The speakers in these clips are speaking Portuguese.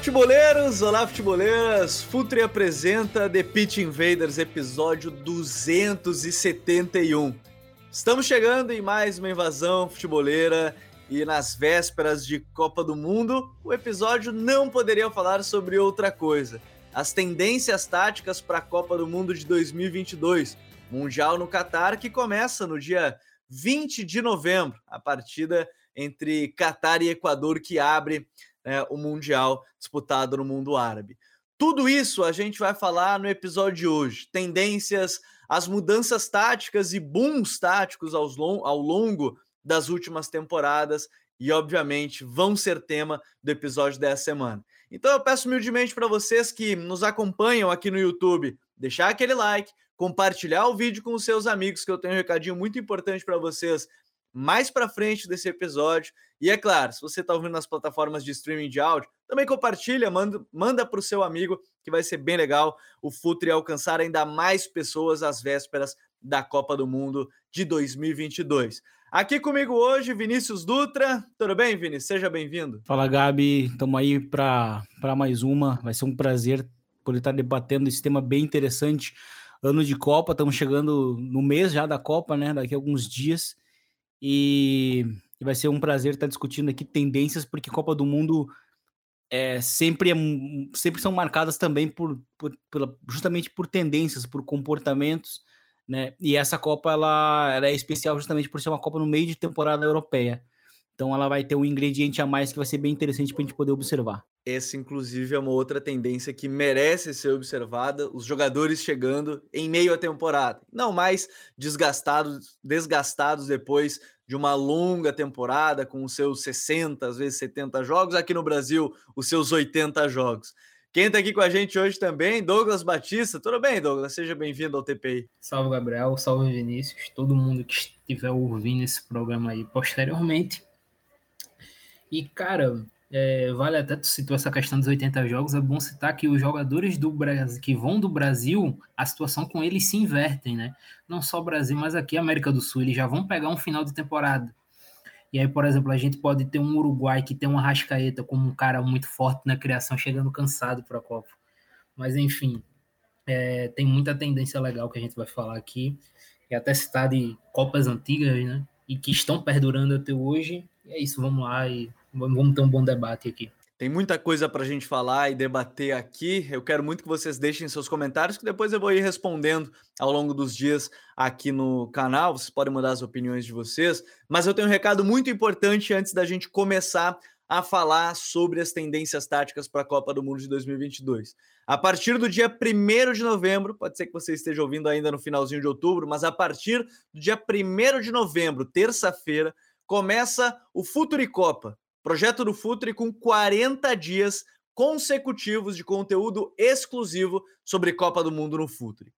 Futeboleiros! Olá, futeboleiras! Futre apresenta The Pitch Invaders, episódio 271. Estamos chegando em mais uma invasão futeboleira e nas vésperas de Copa do Mundo, o episódio não poderia falar sobre outra coisa. As tendências táticas para a Copa do Mundo de 2022, Mundial no Catar, que começa no dia 20 de novembro, a partida entre Catar e Equador que abre né, o Mundial disputado no mundo árabe. Tudo isso a gente vai falar no episódio de hoje. Tendências, as mudanças táticas e booms táticos ao longo das últimas temporadas e, obviamente, vão ser tema do episódio dessa semana. Então eu peço humildemente para vocês que nos acompanham aqui no YouTube, deixar aquele like, compartilhar o vídeo com os seus amigos, que eu tenho um recadinho muito importante para vocês mais para frente desse episódio. E é claro, se você está ouvindo nas plataformas de streaming de áudio, também compartilha, manda, manda para o seu amigo, que vai ser bem legal o Futre alcançar ainda mais pessoas às vésperas da Copa do Mundo de 2022. Aqui comigo hoje, Vinícius Dutra. Tudo bem, Vinícius? Seja bem-vindo. Fala, Gabi. Estamos aí para mais uma. Vai ser um prazer poder estar debatendo esse tema bem interessante. Ano de Copa, estamos chegando no mês já da Copa, né? Daqui a alguns dias. E, vai ser um prazer estar discutindo aqui tendências, porque Copa do Mundo é, sempre, é, sempre são marcadas também por, por pela, justamente por tendências, por comportamentos, né? E essa Copa ela, ela é especial justamente por ser uma Copa no meio de temporada europeia. Então ela vai ter um ingrediente a mais que vai ser bem interessante para a gente poder observar. Essa, inclusive, é uma outra tendência que merece ser observada: os jogadores chegando em meio à temporada, não mais desgastados, desgastados depois de uma longa temporada com os seus 60, às vezes 70 jogos, aqui no Brasil, os seus 80 jogos. Quem está aqui com a gente hoje também, Douglas Batista. Tudo bem, Douglas? Seja bem-vindo ao TPI. Salve, Gabriel. Salve, Vinícius. Todo mundo que estiver ouvindo esse programa aí posteriormente. E, cara, é, vale até tu citou essa questão dos 80 jogos, é bom citar que os jogadores do Brasil que vão do Brasil, a situação com eles se invertem, né? Não só Brasil, mas aqui América do Sul, eles já vão pegar um final de temporada. E aí, por exemplo, a gente pode ter um Uruguai que tem uma Rascaeta como um cara muito forte na criação, chegando cansado para a Copa. Mas enfim, é, tem muita tendência legal que a gente vai falar aqui, e até citar de Copas antigas, né? E que estão perdurando até hoje. E é isso, vamos lá e Vamos ter um bom debate aqui. Tem muita coisa para a gente falar e debater aqui. Eu quero muito que vocês deixem seus comentários, que depois eu vou ir respondendo ao longo dos dias aqui no canal. Vocês podem mandar as opiniões de vocês. Mas eu tenho um recado muito importante antes da gente começar a falar sobre as tendências táticas para a Copa do Mundo de 2022. A partir do dia 1 de novembro, pode ser que você esteja ouvindo ainda no finalzinho de outubro, mas a partir do dia 1 de novembro, terça-feira, começa o Futuricopa Projeto do Futre com 40 dias consecutivos de conteúdo exclusivo sobre Copa do Mundo no Futre.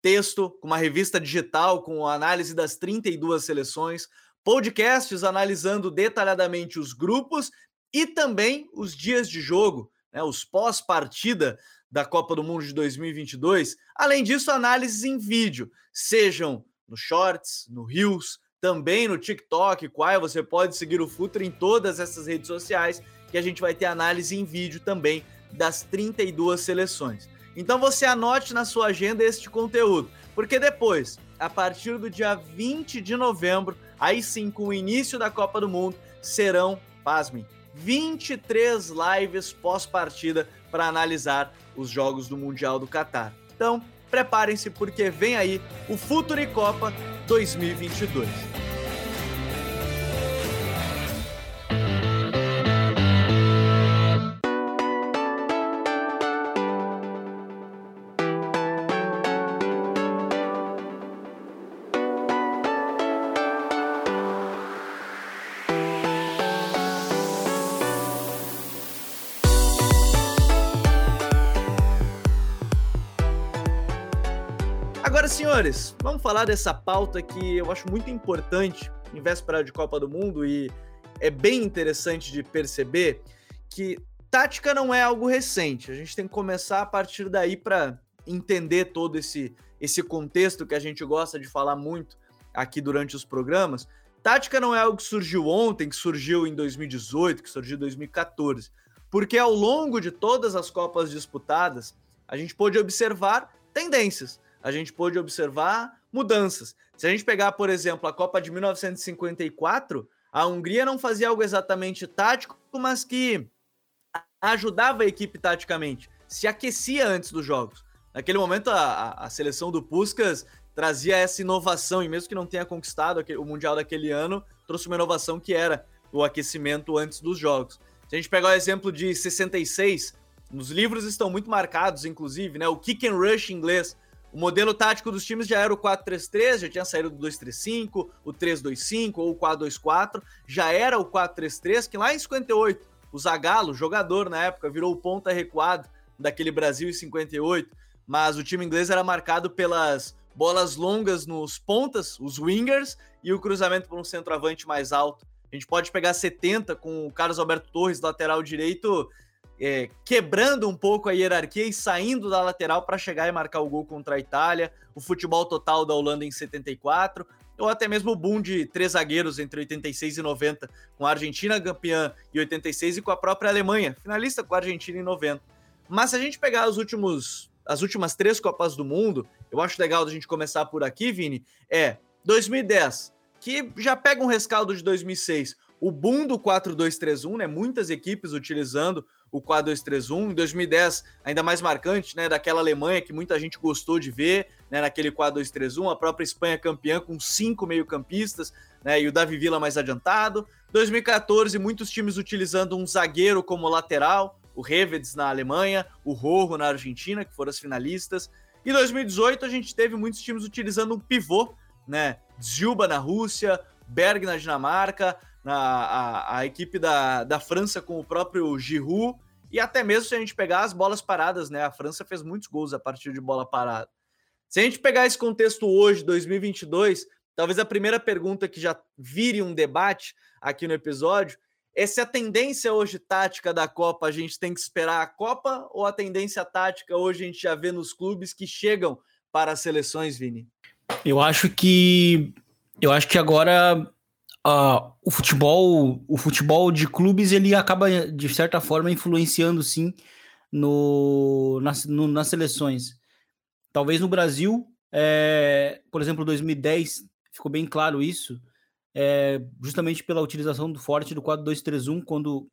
Texto com uma revista digital com análise das 32 seleções, podcasts analisando detalhadamente os grupos e também os dias de jogo, né, os pós-partida da Copa do Mundo de 2022. Além disso, análises em vídeo, sejam no Shorts, no Reels, também no TikTok, qual você pode seguir o Futre em todas essas redes sociais, que a gente vai ter análise em vídeo também das 32 seleções. Então você anote na sua agenda este conteúdo, porque depois, a partir do dia 20 de novembro, aí sim, com o início da Copa do Mundo, serão, pasmem, 23 lives pós-partida para analisar os jogos do Mundial do Catar. Então, preparem-se porque vem aí o Futuri Copa 2022. Senhores, vamos falar dessa pauta que eu acho muito importante em véspera de Copa do Mundo e é bem interessante de perceber que tática não é algo recente. A gente tem que começar a partir daí para entender todo esse, esse contexto que a gente gosta de falar muito aqui durante os programas. Tática não é algo que surgiu ontem, que surgiu em 2018, que surgiu em 2014, porque ao longo de todas as Copas disputadas, a gente pôde observar tendências, a gente pôde observar mudanças. Se a gente pegar, por exemplo, a Copa de 1954, a Hungria não fazia algo exatamente tático, mas que ajudava a equipe taticamente, se aquecia antes dos jogos. Naquele momento, a, a seleção do Puskas trazia essa inovação, e mesmo que não tenha conquistado o Mundial daquele ano, trouxe uma inovação que era o aquecimento antes dos jogos. Se a gente pegar o exemplo de 66, nos livros estão muito marcados, inclusive, né? O kick and rush inglês. O modelo tático dos times já era o 4-3-3, já tinha saído do 2-3-5, o 3-2-5 ou o 4-2-4, já era o 4-3-3, que lá em 58 o Zagallo, jogador na época, virou o ponta recuado daquele Brasil em 58, mas o time inglês era marcado pelas bolas longas nos pontas, os wingers, e o cruzamento para um centroavante mais alto. A gente pode pegar 70 com o Carlos Alberto Torres, lateral direito, é, quebrando um pouco a hierarquia e saindo da lateral para chegar e marcar o gol contra a Itália, o futebol total da Holanda em 74, ou até mesmo o boom de três zagueiros entre 86 e 90, com a Argentina campeã em 86 e com a própria Alemanha, finalista com a Argentina em 90. Mas se a gente pegar os últimos, as últimas três Copas do Mundo, eu acho legal a gente começar por aqui, Vini, é 2010, que já pega um rescaldo de 2006, o boom do 4-2-3-1, né? Muitas equipes utilizando o 4-2-3-1. Em 2010, ainda mais marcante, né? Daquela Alemanha que muita gente gostou de ver, né? Naquele 4-2-3-1. A própria Espanha campeã com cinco meio-campistas, né? E o Davi Villa mais adiantado. 2014, muitos times utilizando um zagueiro como lateral. O Revedes na Alemanha, o Rojo na Argentina, que foram as finalistas. E 2018, a gente teve muitos times utilizando um pivô, né? Zilba na Rússia, Berg na Dinamarca, na, a, a equipe da, da França com o próprio Giroud, e até mesmo se a gente pegar as bolas paradas, né? A França fez muitos gols a partir de bola parada. Se a gente pegar esse contexto hoje, 2022, talvez a primeira pergunta que já vire um debate aqui no episódio é se a tendência hoje tática da Copa a gente tem que esperar a Copa ou a tendência tática hoje a gente já vê nos clubes que chegam para as seleções, Vini? Eu acho que eu acho que agora uh, o futebol, o futebol de clubes, ele acaba, de certa forma, influenciando sim no, nas, no, nas seleções. Talvez no Brasil, é, por exemplo, 2010, ficou bem claro isso, é, justamente pela utilização do forte do 4-2-3-1, quando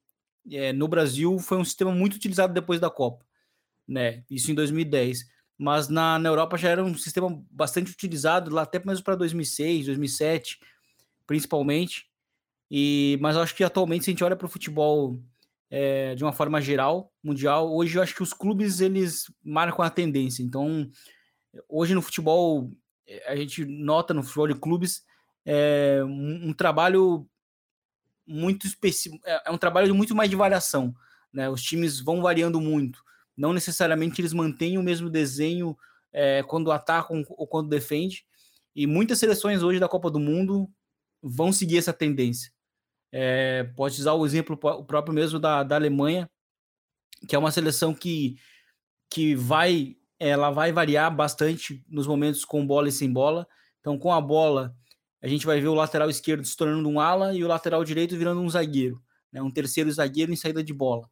é, no Brasil foi um sistema muito utilizado depois da Copa, né? Isso em 2010. Mas na, na Europa já era um sistema bastante utilizado, lá até mesmo para 2006, 2007, principalmente. E, mas eu acho que atualmente, se a gente olha para o futebol é, de uma forma geral, mundial, hoje eu acho que os clubes eles marcam a tendência. Então, hoje no futebol, a gente nota no futebol de clubes é, um, um, trabalho muito específico, é, é um trabalho muito mais de variação. Né? Os times vão variando muito. Não necessariamente eles mantêm o mesmo desenho é, quando atacam ou quando defendem. E muitas seleções hoje da Copa do Mundo vão seguir essa tendência. É, pode usar o exemplo o próprio mesmo da, da Alemanha, que é uma seleção que, que vai ela vai variar bastante nos momentos com bola e sem bola. Então, com a bola, a gente vai ver o lateral esquerdo se tornando um ala e o lateral direito virando um zagueiro, né? um terceiro zagueiro em saída de bola.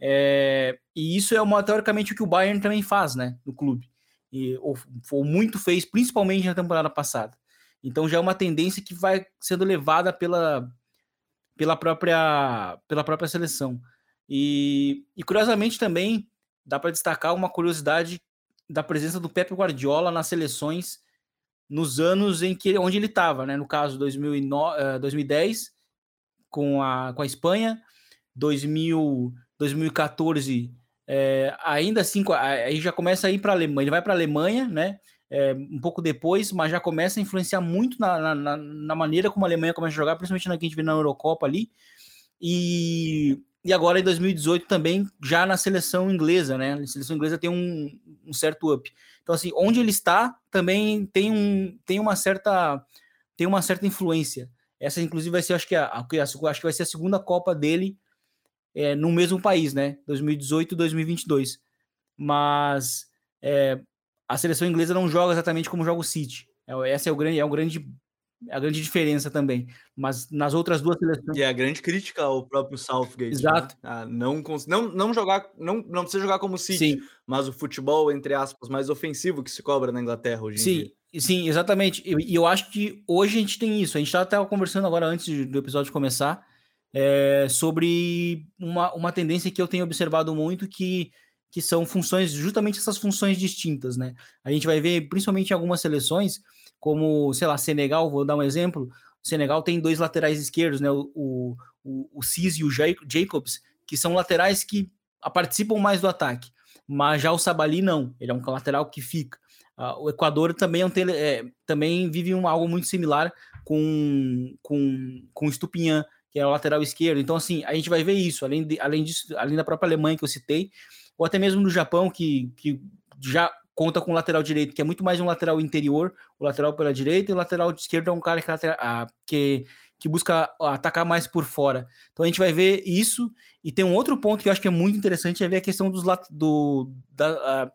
É, e isso é uma, teoricamente o que o Bayern também faz né, no clube. E, ou, ou muito fez, principalmente na temporada passada. Então já é uma tendência que vai sendo levada pela, pela, própria, pela própria seleção. E, e curiosamente também dá para destacar uma curiosidade da presença do Pepe Guardiola nas seleções nos anos em que onde ele estava, né? No caso 2009, 2010 com a, com a Espanha, 2000, 2014 é, ainda assim aí já começa a ir para a Alemanha, ele vai para a Alemanha, né? É, um pouco depois, mas já começa a influenciar muito na, na, na, maneira como a Alemanha começa a jogar, principalmente na que a gente vê na Eurocopa ali. E, e agora em 2018 também já na seleção inglesa, né? A seleção inglesa tem um, um certo up. Então, assim, onde ele está também tem, um, tem uma certa tem uma certa influência. Essa, inclusive, vai ser, acho que, a, a, acho que vai ser a segunda Copa dele é, no mesmo país, né? 2018 e 2022. Mas é, a seleção inglesa não joga exatamente como joga o City. É, essa é o grande, é o grande a grande diferença também. Mas nas outras duas seleções. E é a grande crítica ao próprio Southgate. Né? Exato. Né? Não, não, não jogar, não, não precisa jogar como City, sim. mas o futebol, entre aspas, mais ofensivo que se cobra na Inglaterra hoje sim. em dia. Sim, exatamente. E eu, eu, acho que hoje a gente tem isso. A gente estava conversando agora antes do episódio começar é, sobre uma, uma tendência que eu tenho observado muito que, que são funções, justamente essas funções distintas, né? A gente vai ver, principalmente em algumas seleções, como, sei lá, Senegal, vou dar um exemplo. Senegal tem dois laterais esquerdos, né? O, o, o Cis e o Jacobs, que são laterais que participam mais do ataque. Mas já o Sabali não, ele é um lateral que fica. Uh, o Equador também, é um tele, é, também vive um, algo muito similar com, com, com o Stupinhan, que é o lateral esquerdo. Então, assim, a gente vai ver isso, além, de, além disso, além da própria Alemanha que eu citei, ou até mesmo no Japão, que, que já conta com o lateral direito, que é muito mais um lateral interior, o lateral pela direita, e o lateral esquerdo é um cara que, ah, que, que busca atacar mais por fora. Então a gente vai ver isso, e tem um outro ponto que eu acho que é muito interessante, é ver a questão dos, do, da,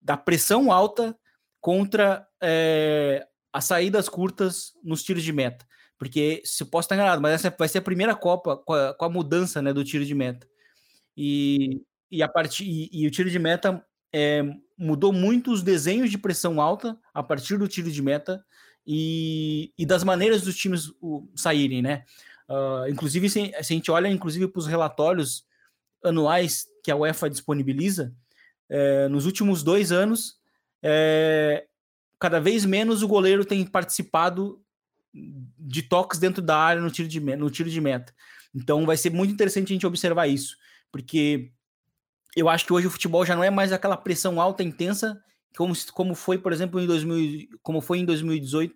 da pressão alta contra é, as saídas curtas nos tiros de meta. Porque, se eu posso estar enganado, mas essa vai ser a primeira Copa com a, com a mudança né, do tiro de meta. E, e, a part... e, e o tiro de meta é, mudou muito os desenhos de pressão alta a partir do tiro de meta e, e das maneiras dos times saírem, né? Uh, inclusive, se, se, a gente olha inclusive para os relatórios anuais que a UEFA disponibiliza, é, nos últimos dois anos, é, cada vez menos o goleiro tem participado de toques dentro da área no tiro de, no tiro de meta. Então vai ser muito interessante a gente observar isso, porque eu acho que hoje o futebol já não é mais aquela pressão alta, intensa, como, como foi, por exemplo, em 2000, como foi em 2018,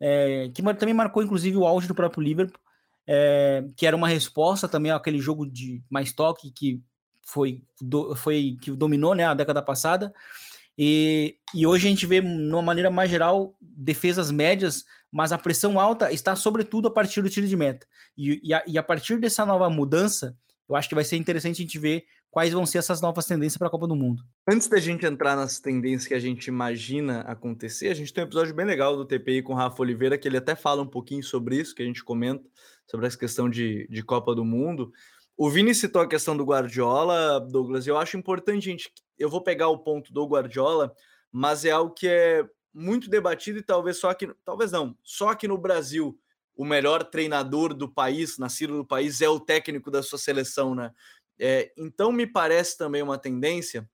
é, que também marcou inclusive o auge do próprio Liverpool, é, que era uma resposta também àquele jogo de mais toque que foi, do, foi que dominou né, a década passada. E, e hoje a gente vê, de uma maneira mais geral, defesas médias, mas a pressão alta está sobretudo a partir do tiro de meta. E, e, a, e a partir dessa nova mudança, eu acho que vai ser interessante a gente ver quais vão ser essas novas tendências para a Copa do Mundo. Antes da gente entrar nas tendências que a gente imagina acontecer, a gente tem um episódio bem legal do TPI com o Rafa Oliveira, que ele até fala um pouquinho sobre isso, que a gente comenta, sobre essa questão de, de Copa do Mundo. O Vini citou a questão do Guardiola, Douglas, e eu acho importante, gente. Eu vou pegar o ponto do Guardiola, mas é algo que é muito debatido e talvez só aqui, talvez não, só aqui no Brasil o melhor treinador do país, nascido do país, é o técnico da sua seleção, né? É, então, me parece também uma tendência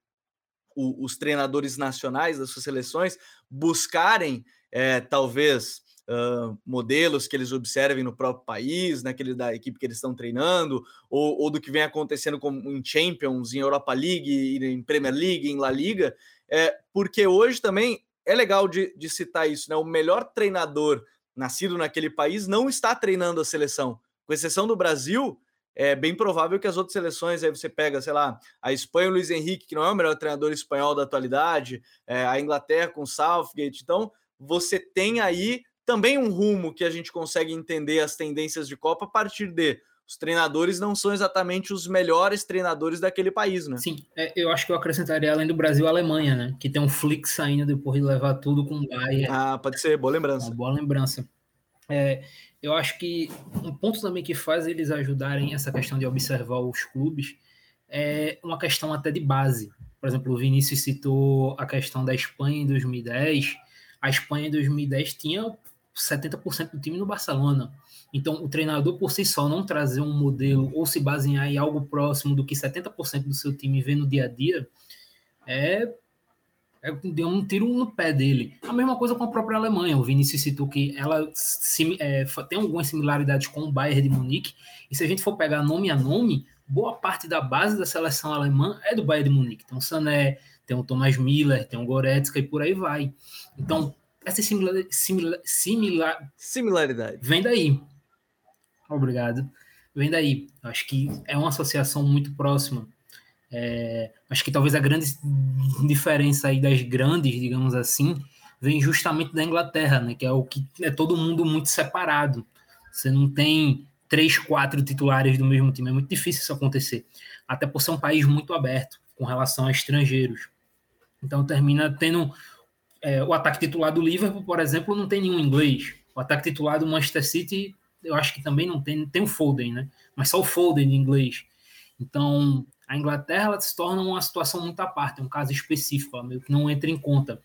o, os treinadores nacionais das suas seleções buscarem, é, talvez, uh, modelos que eles observem no próprio país, naquele da equipe que eles estão treinando, ou, ou do que vem acontecendo com, em Champions, em Europa League, em Premier League, em La Liga, é, porque hoje também é legal de, de citar isso, né? O melhor treinador nascido naquele país não está treinando a seleção, com exceção do Brasil é bem provável que as outras seleções, aí você pega, sei lá, a Espanha, o Luiz Henrique, que não é o melhor treinador espanhol da atualidade, é, a Inglaterra com Southgate. Então, você tem aí também um rumo que a gente consegue entender as tendências de Copa a partir de os treinadores não são exatamente os melhores treinadores daquele país, né? Sim, é, eu acho que eu acrescentaria além do Brasil a Alemanha, né? Que tem um Flick saindo depois de levar tudo com o Bayern. Ah, pode ser, boa lembrança. Uma boa lembrança. É, eu acho que um ponto também que faz eles ajudarem essa questão de observar os clubes é uma questão até de base. Por exemplo, o Vinícius citou a questão da Espanha em 2010. A Espanha em 2010 tinha 70% do time no Barcelona. Então, o treinador por si só não trazer um modelo ou se basear em algo próximo do que 70% do seu time vê no dia a dia é é, deu um tiro no pé dele. A mesma coisa com a própria Alemanha. O Vinícius citou que ela é, tem algumas similaridades com o Bayern de Munique. E se a gente for pegar nome a nome, boa parte da base da seleção alemã é do Bayern de Munique. Tem o Sané, tem o Thomas Miller, tem o Goretzka e por aí vai. Então, essa similar, similar, similar, similaridade vem daí. Obrigado. vem daí. Acho que é uma associação muito próxima. É, acho que talvez a grande diferença aí das grandes, digamos assim, vem justamente da Inglaterra, né? Que é o que é todo mundo muito separado. Você não tem três, quatro titulares do mesmo time. É muito difícil isso acontecer. Até por ser um país muito aberto com relação a estrangeiros. Então termina tendo é, o ataque titular do Liverpool, por exemplo, não tem nenhum inglês. O ataque titular do Manchester City, eu acho que também não tem, tem o Foden, né? Mas só o Foden em inglês. Então, a Inglaterra se torna uma situação muito à parte, um caso específico, ela meio que não entra em conta.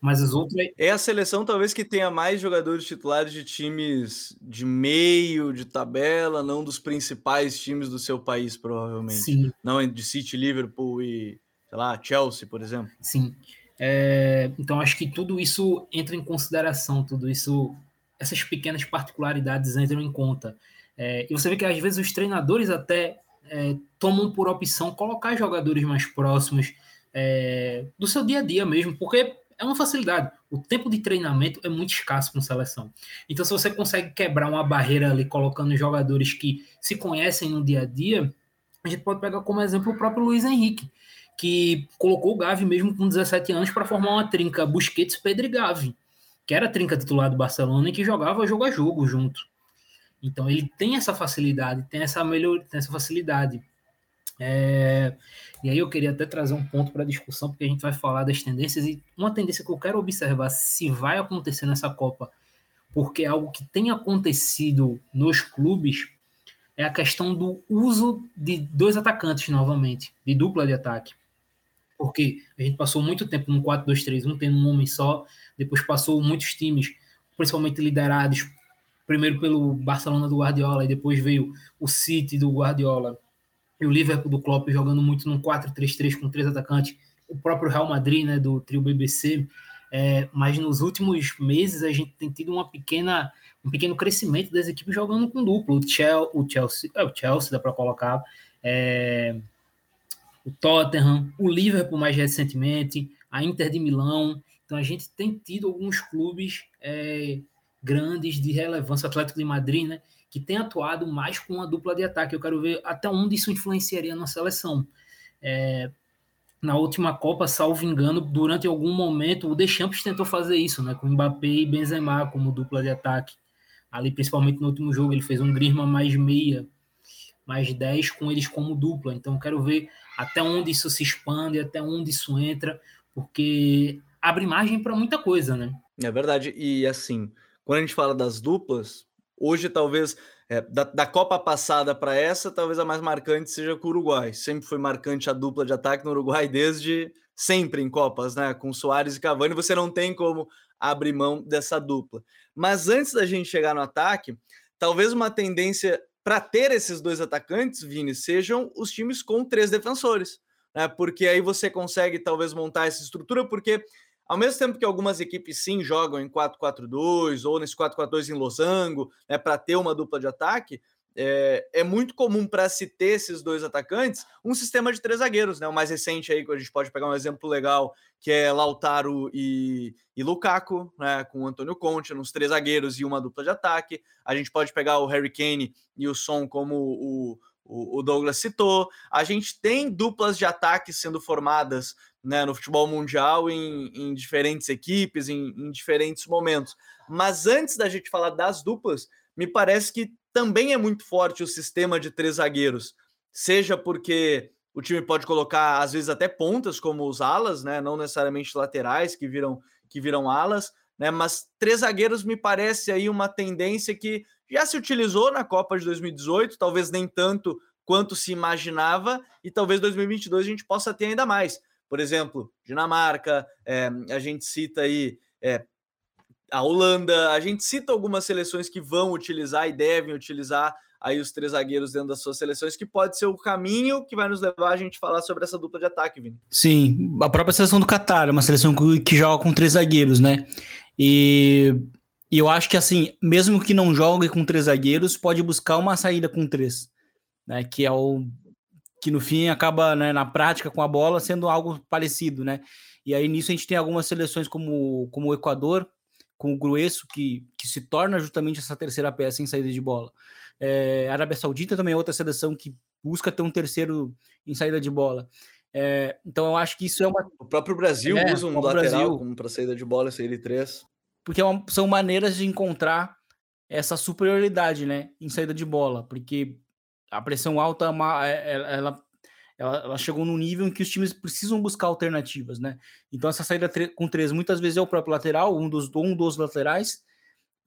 Mas as outras. É a seleção, talvez, que tenha mais jogadores titulares de times de meio de tabela, não dos principais times do seu país, provavelmente. Sim. Não de City, Liverpool e, sei lá, Chelsea, por exemplo. Sim. É, então, acho que tudo isso entra em consideração, tudo isso, essas pequenas particularidades entram em conta. É, e você vê que às vezes os treinadores até é, tomam por opção colocar jogadores mais próximos é, do seu dia a dia mesmo, porque é uma facilidade. O tempo de treinamento é muito escasso com seleção. Então, se você consegue quebrar uma barreira ali, colocando jogadores que se conhecem no dia a dia, a gente pode pegar como exemplo o próprio Luiz Henrique, que colocou o Gavi mesmo com 17 anos para formar uma trinca Busquets, Pedro e Gavi, que era a trinca titular do Barcelona e que jogava jogo a jogo junto. Então ele tem essa facilidade, tem essa melhor, tem essa facilidade. É, e aí eu queria até trazer um ponto para discussão, porque a gente vai falar das tendências, e uma tendência que eu quero observar se vai acontecer nessa Copa, porque é algo que tem acontecido nos clubes, é a questão do uso de dois atacantes novamente, de dupla de ataque. Porque a gente passou muito tempo no 4-2-3-1, tendo um homem só, depois passou muitos times, principalmente liderados primeiro pelo Barcelona do Guardiola, e depois veio o City do Guardiola, e o Liverpool do Klopp jogando muito num 4-3-3 com três atacantes, o próprio Real Madrid, né, do trio BBC, é, mas nos últimos meses a gente tem tido uma pequena, um pequeno crescimento das equipes jogando com duplo. O Chelsea, o Chelsea, é, o Chelsea dá para colocar, é, o Tottenham, o Liverpool mais recentemente, a Inter de Milão. Então a gente tem tido alguns clubes é, grandes de relevância, Atlético de Madrid, né, que tem atuado mais com uma dupla de ataque. Eu quero ver até onde isso influenciaria na seleção. É, na última Copa, salvo engano, durante algum momento, o Deschamps tentou fazer isso, né, com Mbappé e Benzema como dupla de ataque. Ali, principalmente no último jogo, ele fez um Griezmann mais meia, mais 10 com eles como dupla. Então, quero ver até onde isso se expande, até onde isso entra, porque abre margem para muita coisa, né? É verdade. E assim, quando a gente fala das duplas, Hoje, talvez, é, da, da, Copa passada para essa, talvez a mais marcante seja com o Uruguai. Sempre foi marcante a dupla de ataque no Uruguai desde sempre em Copas, né? Com Soares e Cavani, você não tem como abrir mão dessa dupla. Mas antes da gente chegar no ataque, talvez uma tendência para ter esses dois atacantes, Vini, sejam os times com três defensores, né? Porque aí você consegue talvez montar essa estrutura, porque ao mesmo tempo que algumas equipes sim jogam em 4-4-2 ou nesse 4-4-2 em losango, né, para ter uma dupla de ataque, é, é muito comum para se ter esses dois atacantes um sistema de três zagueiros, né? O mais recente aí, que a gente pode pegar um exemplo legal, que é Lautaro e, e Lukaku, né? Com o Antônio Conte, nos três zagueiros e uma dupla de ataque. A gente pode pegar o Harry Kane e o Son como o, o, Douglas citou. A gente tem duplas de ataque sendo formadas né, no futebol mundial em, em diferentes equipes, em, em, diferentes momentos. Mas antes da gente falar das duplas, me parece que também é muito forte o sistema de três zagueiros, seja porque o time pode colocar às vezes até pontas como os alas, né, não necessariamente laterais que viram que viram alas, né, mas três zagueiros me parece aí uma tendência que já se utilizou na Copa de 2018, talvez nem tanto quanto se imaginava, e talvez 2022 a gente possa ter ainda mais. Por exemplo, Dinamarca, é, a gente cita aí é, a Holanda, a gente cita algumas seleções que vão utilizar e devem utilizar aí os três zagueiros dentro das suas seleções, que pode ser o caminho que vai nos levar a gente falar sobre essa dupla de ataque, Vini. Sim, a própria seleção do Qatar é uma seleção que joga com três zagueiros, né? E, e eu acho que assim, mesmo que não jogue com três zagueiros, pode buscar uma saída com três, né? Que é o que no fim acaba, né, na prática com a bola sendo algo parecido, né? E aí nisso a gente tem algumas seleções como, como o Equador, com o Grueso, que, que se torna justamente essa terceira peça em saída de bola. É, a Arábia Saudita também é outra seleção que busca ter um terceiro em saída de bola. É, então eu acho que isso é uma. O próprio Brasil é, usa um lateral como para saída de bola, saída de três. Porque é uma, são maneiras de encontrar essa superioridade, né, em saída de bola, porque a pressão alta é é, ela, ela, ela chegou num nível em que os times precisam buscar alternativas, né? Então essa saída com três muitas vezes é o próprio lateral, um dos um dos laterais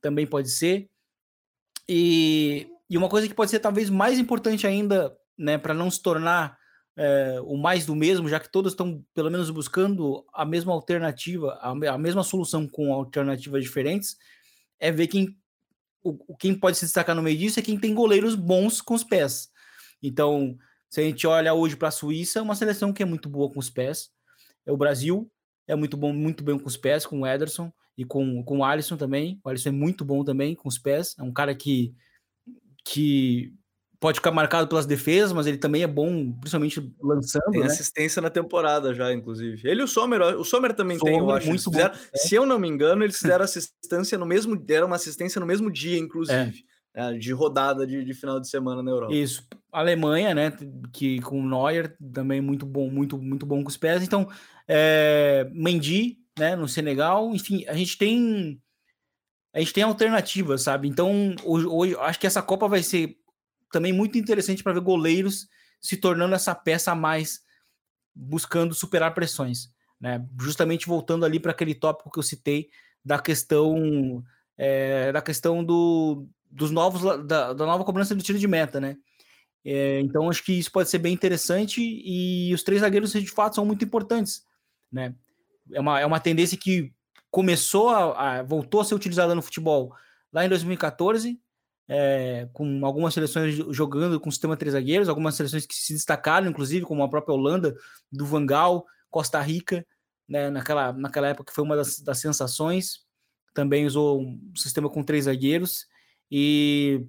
também pode ser. E, e uma coisa que pode ser talvez mais importante ainda, né, para não se tornar é, o mais do mesmo, já que todos estão pelo menos buscando a mesma alternativa, a, a mesma solução com alternativas diferentes, é ver quem, o, quem pode se destacar no meio disso é quem tem goleiros bons com os pés. Então, se a gente olha hoje para a Suíça, é uma seleção que é muito boa com os pés. É o Brasil, é muito bom, muito bem com os pés, com o Ederson e com, com o Alisson também. O Alisson é muito bom também com os pés. É um cara que, que pode ficar marcado pelas defesas, mas ele também é bom, principalmente lançando. Tem né? assistência na temporada já, inclusive. Ele e o Sommer, o Sommer também Sommer, tem, eu acho. Muito fizeram, bom, é. Se eu não me engano, eles fizeram assistência no mesmo, deram uma assistência no mesmo dia, inclusive. É. Né, de rodada de, de, final de semana na Europa. Isso. Alemanha, né? Que com o Neuer também muito bom, muito, muito bom com os pés. Então, é, Mendy, né? No Senegal, enfim, a gente tem a gente tem alternativas, sabe? Então, hoje, hoje acho que essa Copa vai ser também muito interessante para ver goleiros se tornando essa peça a mais, buscando superar pressões. Né? Justamente voltando ali para aquele tópico que eu citei da questão é, da questão do, dos novos da, da, nova cobrança do tiro de meta, né? É, então acho que isso pode ser bem interessante e os três zagueiros de fato são muito importantes, né? É uma, é uma tendência que começou a, a voltou a ser utilizada no futebol lá em 2014 é, com algumas seleções jogando com sistema três zagueiros, algumas seleções que se destacaram, inclusive, como a própria Holanda, do Vangal, Costa Rica, né, naquela, naquela época que foi uma das, das sensações, também usou um sistema com três zagueiros, e,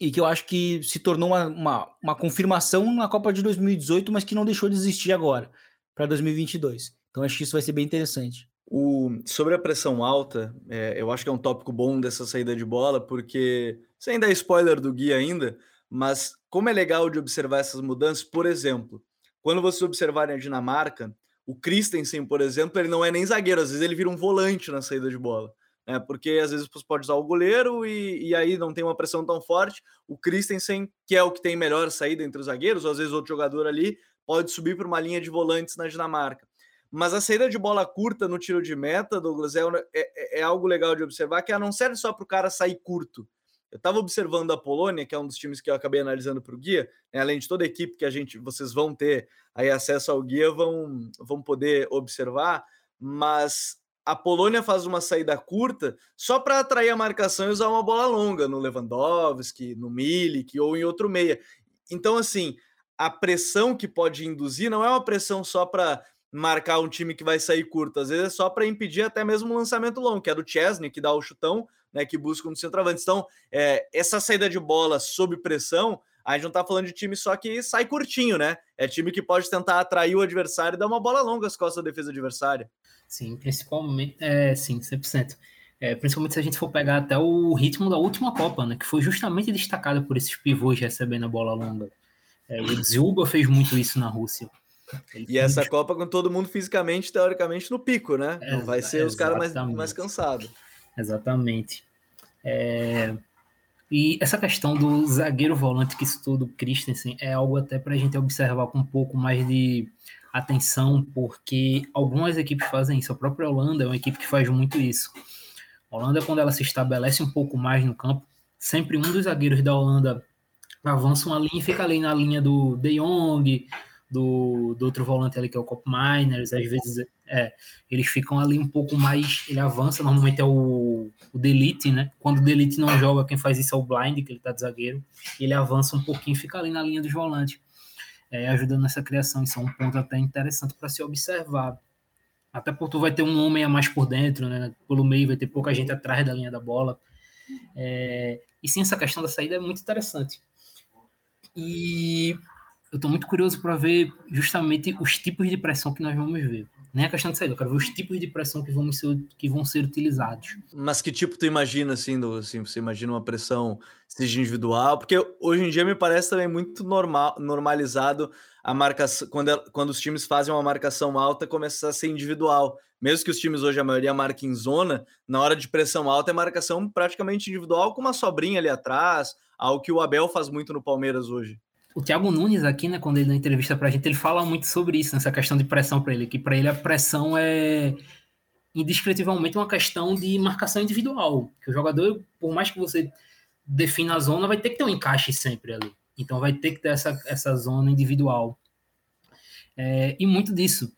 e que eu acho que se tornou uma, uma, uma confirmação na Copa de 2018, mas que não deixou de existir agora, para 2022. Então acho que isso vai ser bem interessante. O, sobre a pressão alta, é, eu acho que é um tópico bom dessa saída de bola, porque sem dar spoiler do guia ainda, mas como é legal de observar essas mudanças, por exemplo, quando vocês observarem a Dinamarca, o Christensen, por exemplo, ele não é nem zagueiro, às vezes ele vira um volante na saída de bola. Né? Porque às vezes você pode usar o goleiro e, e aí não tem uma pressão tão forte. O Christensen, que é o que tem melhor saída entre os zagueiros, ou às vezes outro jogador ali, pode subir para uma linha de volantes na Dinamarca. Mas a saída de bola curta no tiro de meta, Douglas, é, é, é algo legal de observar, que não serve só para o cara sair curto. Eu estava observando a Polônia, que é um dos times que eu acabei analisando para o guia, né, além de toda a equipe que a gente, vocês vão ter aí acesso ao guia, vão, vão poder observar, mas a Polônia faz uma saída curta só para atrair a marcação e usar uma bola longa no Lewandowski, no Milik ou em outro meia. Então, assim, a pressão que pode induzir não é uma pressão só para marcar um time que vai sair curto, às vezes é só para impedir até mesmo um lançamento longo, que é do Chesney, que dá o chutão, né, que busca um centroavante. Então, é, essa saída de bola sob pressão, a gente não está falando de time só que sai curtinho, né? É time que pode tentar atrair o adversário e dar uma bola longa às costas da defesa adversária. Sim, principalmente, é, sim, 100%. É, principalmente se a gente for pegar até o ritmo da última Copa, né, que foi justamente destacado por esses pivôs recebendo a bola longa. É, o Zuba fez muito isso na Rússia. E essa Copa com todo mundo fisicamente, teoricamente, no pico, né? É, Não vai ser os caras mais, mais cansados. Exatamente. É... E essa questão do zagueiro volante que citou do Christensen é algo até para a gente observar com um pouco mais de atenção, porque algumas equipes fazem isso. A própria Holanda é uma equipe que faz muito isso. A Holanda, quando ela se estabelece um pouco mais no campo, sempre um dos zagueiros da Holanda avança uma linha e fica ali na linha do De Jong, do, do outro volante ali, que é o Cop Miners, às vezes é, eles ficam ali um pouco mais, ele avança, normalmente é o, o Delete, né? Quando o Delete não joga, quem faz isso é o Blind, que ele tá de zagueiro, ele avança um pouquinho, fica ali na linha dos volantes, é, ajudando nessa criação, isso é um ponto até interessante para se observar. Até porque tu vai ter um homem a mais por dentro, né? Pelo meio vai ter pouca gente atrás da linha da bola. É, e sim, essa questão da saída é muito interessante. E eu estou muito curioso para ver justamente os tipos de pressão que nós vamos ver. Nem a questão de saída, eu quero ver os tipos de pressão que vão ser, que vão ser utilizados. Mas que tipo tu imagina, assim, do, assim, você imagina uma pressão seja individual? Porque hoje em dia me parece também muito normal, normalizado a marcação, quando, quando os times fazem uma marcação alta, começa a ser individual. Mesmo que os times hoje, a maioria marquem em zona, na hora de pressão alta é marcação praticamente individual, com uma sobrinha ali atrás, algo que o Abel faz muito no Palmeiras hoje o Thiago Nunes aqui, né, quando ele dá entrevista pra gente, ele fala muito sobre isso, nessa questão de pressão para ele, que para ele a pressão é indescritivelmente uma questão de marcação individual, que o jogador, por mais que você defina a zona, vai ter que ter um encaixe sempre ali. Então vai ter que ter essa, essa zona individual. É, e muito disso,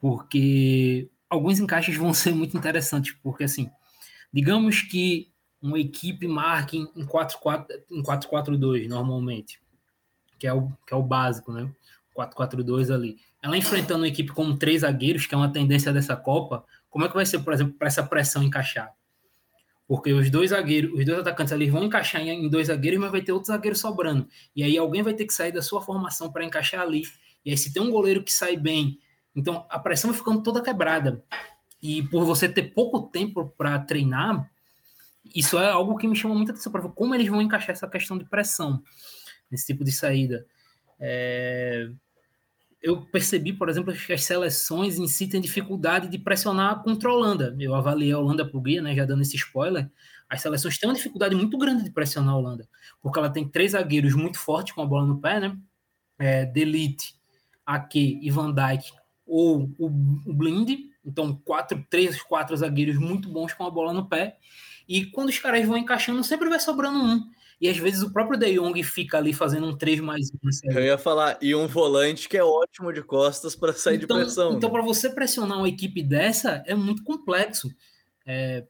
porque alguns encaixes vão ser muito interessantes, porque assim, digamos que uma equipe marque em 4-4-2 normalmente que é o, que é o básico, né? 4-4-2 ali. Ela enfrentando uma equipe com três zagueiros, que é uma tendência dessa Copa, como é que vai ser, por exemplo, para essa pressão encaixar? Porque os dois zagueiros, os dois atacantes ali vão encaixar em dois zagueiros, mas vai ter outro zagueiro sobrando. E aí alguém vai ter que sair da sua formação para encaixar ali. E aí se tem um goleiro que sai bem, então a pressão vai ficando toda quebrada. E por você ter pouco tempo para treinar, isso é algo que me chama muita atenção para ver como eles vão encaixar essa questão de pressão nesse tipo de saída. É... Eu percebi, por exemplo, que as seleções em si têm dificuldade de pressionar contra a Holanda. Eu avaliei a Holanda por guia, né, já dando esse spoiler. As seleções têm uma dificuldade muito grande de pressionar a Holanda, porque ela tem três zagueiros muito fortes com a bola no pé, né? É, Delite, Ake e Van Dijk, ou o, o Blind. Então, quatro, três, quatro zagueiros muito bons com a bola no pé. E quando os caras vão encaixando, sempre vai sobrando um e às vezes o próprio De Jong fica ali fazendo um 3 mais 1. Eu ia falar, e um volante que é ótimo de costas para sair então, de pressão. Então, para você pressionar uma equipe dessa, é muito complexo. É,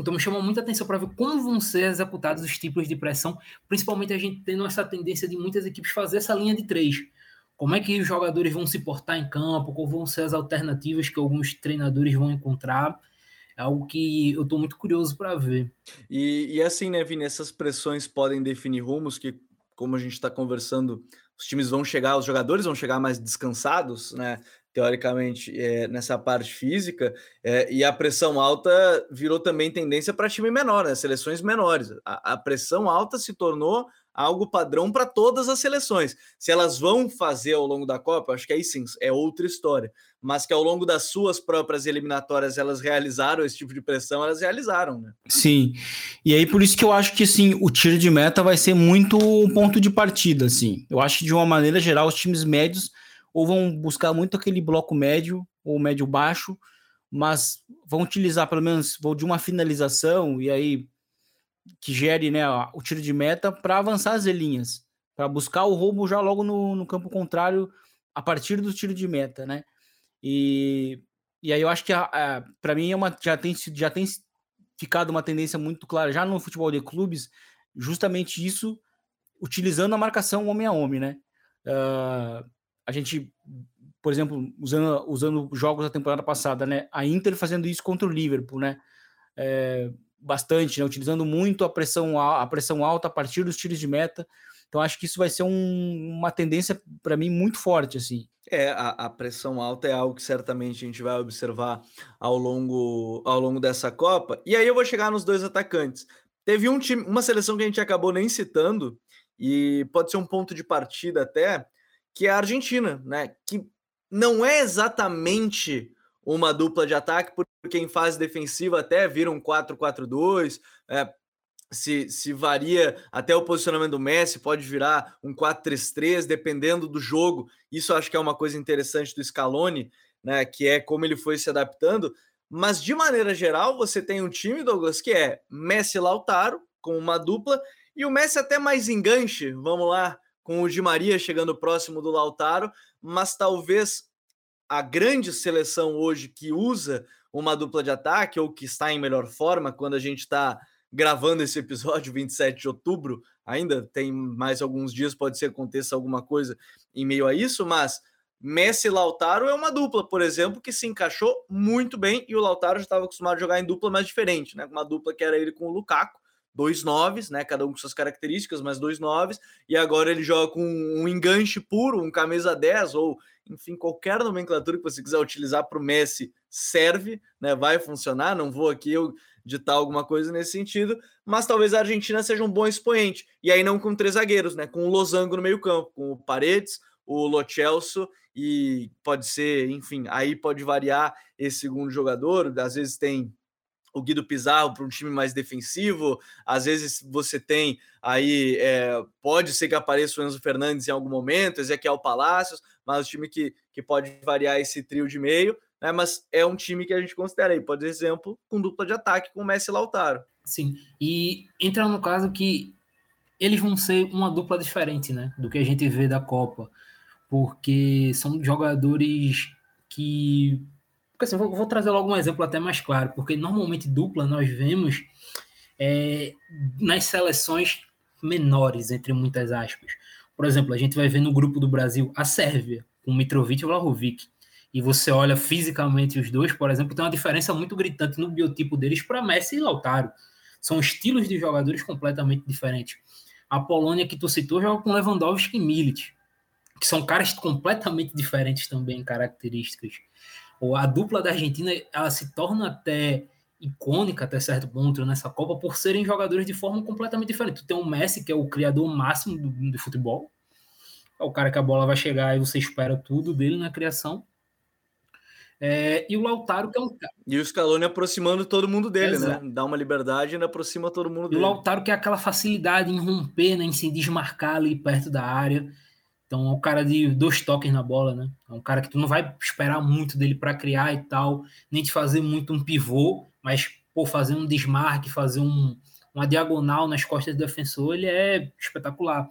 então, me chama muita atenção para ver como vão ser executados os tipos de pressão, principalmente a gente tendo essa tendência de muitas equipes fazer essa linha de três. Como é que os jogadores vão se portar em campo, qual vão ser as alternativas que alguns treinadores vão encontrar é algo que eu estou muito curioso para ver. E, e assim, né, Vini, essas pressões podem definir rumos que, como a gente está conversando, os times vão chegar, os jogadores vão chegar mais descansados, né? Teoricamente, é, nessa parte física, é, e a pressão alta virou também tendência para time menor, né? Seleções menores. A, a pressão alta se tornou algo padrão para todas as seleções. Se elas vão fazer ao longo da Copa, acho que aí sim é outra história. Mas que ao longo das suas próprias eliminatórias elas realizaram esse tipo de pressão, elas realizaram, né? Sim. E aí por isso que eu acho que sim, o tiro de meta vai ser muito um ponto de partida, assim. Eu acho que de uma maneira geral os times médios ou vão buscar muito aquele bloco médio ou médio baixo, mas vão utilizar pelo menos vou de uma finalização e aí que gere né, o tiro de meta para avançar as linhas, para buscar o roubo já logo no, no, campo contrário a partir do tiro de meta, né? E, e aí eu acho que para mim é uma, já, tem, já tem ficado uma tendência muito clara já no futebol de clubes, justamente isso, utilizando a marcação homem a homem, né? Uh, a gente, por exemplo, usando, usando jogos da temporada passada, né? A Inter fazendo isso contra o Liverpool, né? É, bastante, né? utilizando muito a pressão, a pressão alta a partir dos tiros de meta. Então acho que isso vai ser um, uma tendência para mim muito forte assim. É, a, a, pressão alta é algo que certamente a gente vai observar ao longo, ao longo dessa Copa. E aí eu vou chegar nos dois atacantes. Teve um time, uma seleção que a gente acabou nem citando, e pode ser um ponto de partida até, que é a Argentina, né? Que não é exatamente uma dupla de ataque, porque em fase defensiva até vira um 4-4-2, é, se, se varia até o posicionamento do Messi, pode virar um 4-3-3, dependendo do jogo. Isso acho que é uma coisa interessante do Scaloni, né? Que é como ele foi se adaptando. Mas de maneira geral, você tem um time, Douglas, que é Messi Lautaro, com uma dupla, e o Messi até mais enganche, vamos lá, com o Di Maria chegando próximo do Lautaro, mas talvez a grande seleção hoje que usa uma dupla de ataque ou que está em melhor forma quando a gente está gravando esse episódio 27 de outubro, ainda tem mais alguns dias, pode ser que aconteça alguma coisa em meio a isso, mas Messi e Lautaro é uma dupla, por exemplo, que se encaixou muito bem e o Lautaro já estava acostumado a jogar em dupla mais diferente, né? Uma dupla que era ele com o Lukaku, dois noves, né? Cada um com suas características, mas dois noves, e agora ele joga com um enganche puro, um camisa 10, ou enfim, qualquer nomenclatura que você quiser utilizar para o Messi serve, né? Vai funcionar. Não vou aqui eu ditar alguma coisa nesse sentido, mas talvez a Argentina seja um bom expoente. E aí não com três zagueiros, né? Com o Losango no meio-campo, com o Paredes, o Lo Celso e pode ser, enfim, aí pode variar esse segundo jogador, às vezes tem o Guido Pizarro para um time mais defensivo, às vezes você tem aí, é, pode ser que apareça o Enzo Fernandes em algum momento, Ezequiel Palacios, mas o time que, que pode variar esse trio de meio, né, mas é um time que a gente considera aí, por exemplo, com dupla de ataque com o Messi e Lautaro. Sim, e entra no caso que eles vão ser uma dupla diferente, né, do que a gente vê da Copa porque são jogadores que. Porque assim, vou, vou, trazer logo um exemplo até mais claro, porque normalmente dupla nós vemos é, nas seleções menores, entre muitas aspas. Por exemplo, a gente vai ver no grupo do Brasil a Sérvia, com Mitrovic e Vlahovic. E você olha fisicamente os dois, por exemplo, tem uma diferença muito gritante no biotipo deles para Messi e Lautaro. São estilos de jogadores completamente diferentes. A Polônia que tu citou joga com Lewandowski e Milic que são caras completamente diferentes também em características. A dupla da Argentina, ela se torna até icônica até certo ponto nessa Copa por serem jogadores de forma completamente diferente. Tu tem o Messi, que é o criador máximo do, do futebol, é o cara que a bola vai chegar e você espera tudo dele na criação. É, e o Lautaro, que é um cara. E o Scaloni aproximando todo mundo dele, né? Exato. né? Dá uma liberdade e aproxima todo mundo e dele. E o Lautaro, que é aquela facilidade em romper, né? em se desmarcar ali perto da área. Então é um cara de dois toques na bola, né? É um cara que tu não vai esperar muito dele para criar e tal, nem de fazer muito um pivô, mas pô, fazer um desmarque, fazer um, uma diagonal nas costas do defensor, ele é espetacular.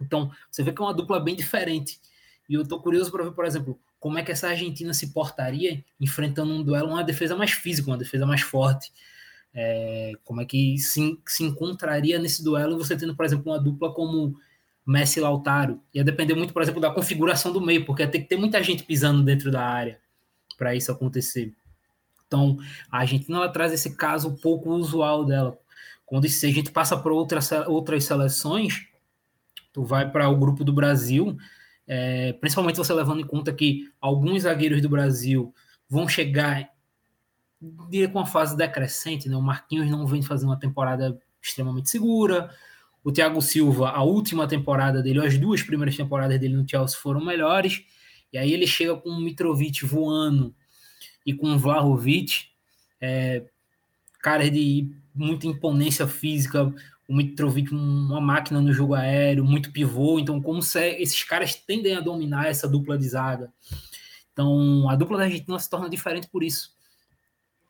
Então, você vê que é uma dupla bem diferente. E eu tô curioso para ver, por exemplo, como é que essa Argentina se portaria enfrentando um duelo, uma defesa mais física, uma defesa mais forte. É, como é que se, se encontraria nesse duelo você tendo, por exemplo, uma dupla como Messi e Lautaro. Ia depender muito, por exemplo, da configuração do meio, porque tem que ter muita gente pisando dentro da área para isso acontecer. Então, a Argentina ela traz esse caso pouco usual dela. Quando se a gente passa para outras, seleções, tu vai para o grupo do Brasil, é, principalmente você levando em conta que alguns zagueiros do Brasil vão chegar diria com uma fase decrescente, né? O Marquinhos não vem fazer uma temporada extremamente segura, o Thiago Silva, a última temporada dele, as duas primeiras temporadas dele no Chelsea foram melhores. E aí ele chega com o Mitrovic voando e com o Vlahovic, é, cara de muita imponência física, o Mitrovic uma máquina no jogo aéreo, muito pivô. Então, como se, esses caras tendem a dominar essa dupla de zaga. Então, a dupla da Argentina se torna diferente por isso.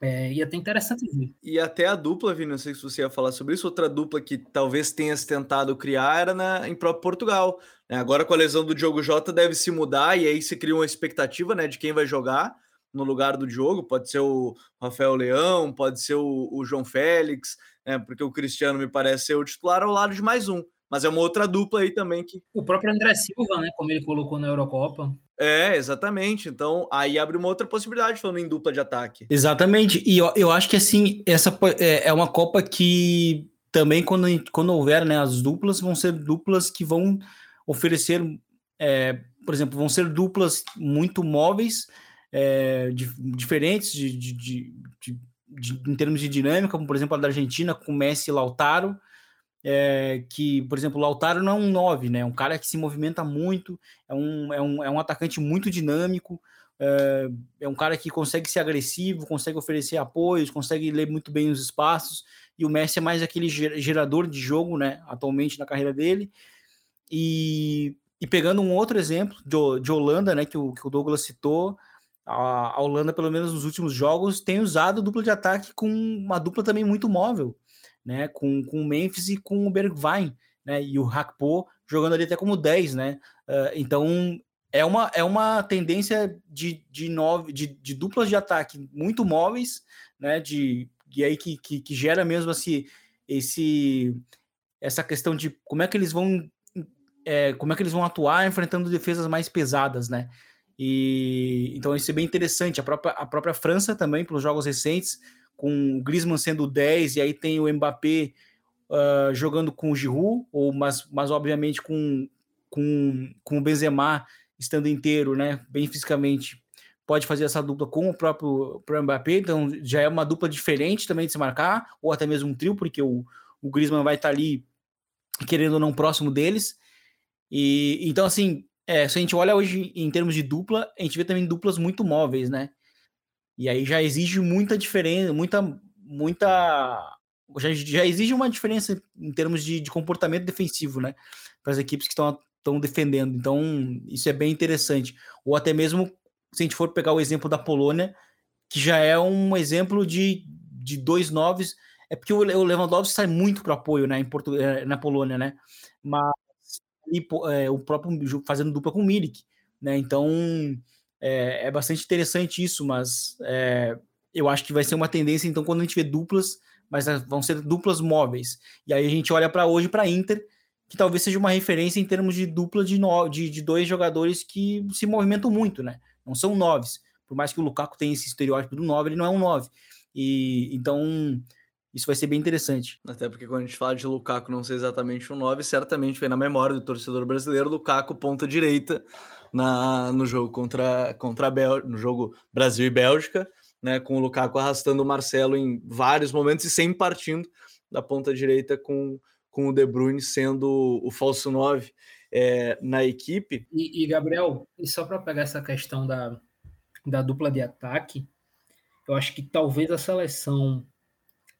É, e é até interessante ver. E até a dupla, Vini, não sei se você ia falar sobre isso, outra dupla que talvez tenha se tentado criar era na, em próprio Portugal. Né? Agora com a lesão do Diogo Jota deve se mudar e aí se cria uma expectativa né, de quem vai jogar no lugar do Diogo, pode ser o Rafael Leão, pode ser o, o João Félix, né, porque o Cristiano me parece ser o titular ao lado de mais um. Mas é uma outra dupla aí também que. O próprio André Silva, né? Como ele colocou na Eurocopa. É, exatamente. Então, aí abre uma outra possibilidade falando em dupla de ataque. Exatamente. E eu, eu acho que assim, essa é, é uma Copa que também, quando, quando houver né, as duplas, vão ser duplas que vão oferecer, é, por exemplo, vão ser duplas muito móveis, é, de, diferentes de, de, de, em termos de dinâmica, como por exemplo a da Argentina com Messi e Lautaro é, que, por exemplo, o Lautaro não é um 9, né? É um cara que se movimenta muito, é um, é um, é um atacante muito dinâmico, é, é um cara que consegue ser agressivo, consegue oferecer apoios, consegue ler muito bem os espaços, e o Messi é mais aquele gerador de jogo, né? Atualmente na carreira dele. E, e pegando um outro exemplo de, de Holanda, né? Que o, que o Douglas citou, a, a Holanda, pelo menos nos últimos jogos, tem usado dupla de ataque com uma dupla também muito móvel né, com, com o Memphis e com o Bergwijn, né, e o Hakpo jogando ali até como 10, né, uh, então é uma, é uma tendência de, de, nove, de, de duplas de ataque muito móveis, né, de, e aí que, que, que gera mesmo esse, esse, essa questão de como é que eles vão é, como é que eles vão atuar enfrentando defesas mais pesadas, né? E então isso é bem interessante. A própria, a própria França também, pelos jogos recentes, com o Griezmann sendo 10, e aí tem o Mbappé uh, jogando com o Giroud, ou, mas, mas obviamente com, com, com o Benzema estando inteiro, né, bem fisicamente, pode fazer essa dupla com o próprio, próprio Mbappé, então já é uma dupla diferente também de se marcar, ou até mesmo um trio, porque o, o Griezmann vai estar ali, querendo ou não, próximo deles. E então, assim, é, se a gente olha hoje em termos de dupla, a gente vê também duplas muito móveis, né? E aí já exige muita diferença, muita, muita. Já, já exige uma diferença em termos de, de comportamento defensivo, né? Para as equipes que estão defendendo. Então, isso é bem interessante. Ou até mesmo, se a gente for pegar o exemplo da Polônia, que já é um exemplo de, de dois noves. É porque o Lewandowski sai muito para apoio né, em Porto, eh, na Polônia, né? Mas e, é, o próprio fazendo dupla com o Milik, né? Então é, é, bastante interessante isso, mas é, eu acho que vai ser uma tendência, então, quando a gente vê duplas, mas vão ser duplas móveis. E aí a gente olha para hoje para Inter, que talvez seja uma referência em termos de dupla de, no, de, de dois jogadores que se movimentam muito, né? Não são noves. Por mais que o Lukaku tenha esse estereótipo do nove, ele não é um nove. E então isso vai ser bem interessante. Até porque quando a gente fala de Lukaku não ser exatamente um 9, certamente vem na memória do torcedor brasileiro Lukaku ponta direita na, no jogo contra, contra a Bélgica, no jogo Brasil e Bélgica, né, com o Lukaku arrastando o Marcelo em vários momentos e sempre partindo da ponta direita com, com o De Bruyne sendo o falso 9 é, na equipe. E, e Gabriel, e só para pegar essa questão da, da dupla de ataque, eu acho que talvez a seleção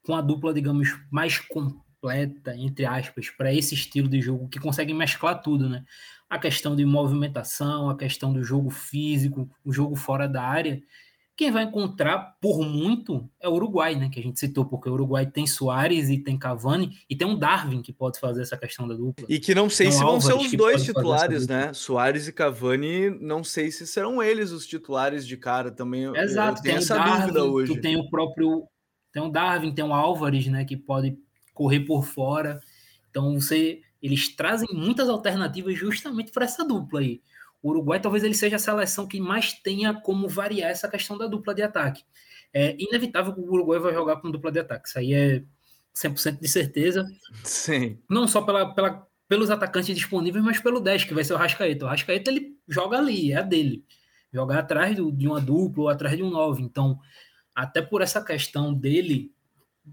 com a dupla, digamos, mais completa, entre aspas, para esse estilo de jogo, que consegue mesclar tudo, né? A questão de movimentação, a questão do jogo físico, o jogo fora da área. Quem vai encontrar por muito é o Uruguai, né? Que a gente citou, porque o Uruguai tem Soares e tem Cavani e tem um Darwin que pode fazer essa questão da dupla. E que não sei se vão ser os dois titulares, né? Soares e Cavani, não sei se serão eles os titulares de cara também. Exato, tem essa Darwin, dúvida hoje. Tu tem o próprio tem o Darwin, tem o Álvares, né, que pode correr por fora. Então você, eles trazem muitas alternativas justamente para essa dupla aí. O Uruguai talvez ele seja a seleção que mais tenha como variar essa questão da dupla de ataque. É inevitável que o Uruguai vai jogar com dupla de ataque. Isso aí é 100% de certeza. Sim. Não só pela, pela, pelos atacantes disponíveis, mas pelo 10, que vai ser o Rascaeta. O Rascaeta ele joga ali, é a dele. Jogar atrás do, de uma dupla ou atrás de um 9. Então, até por essa questão dele,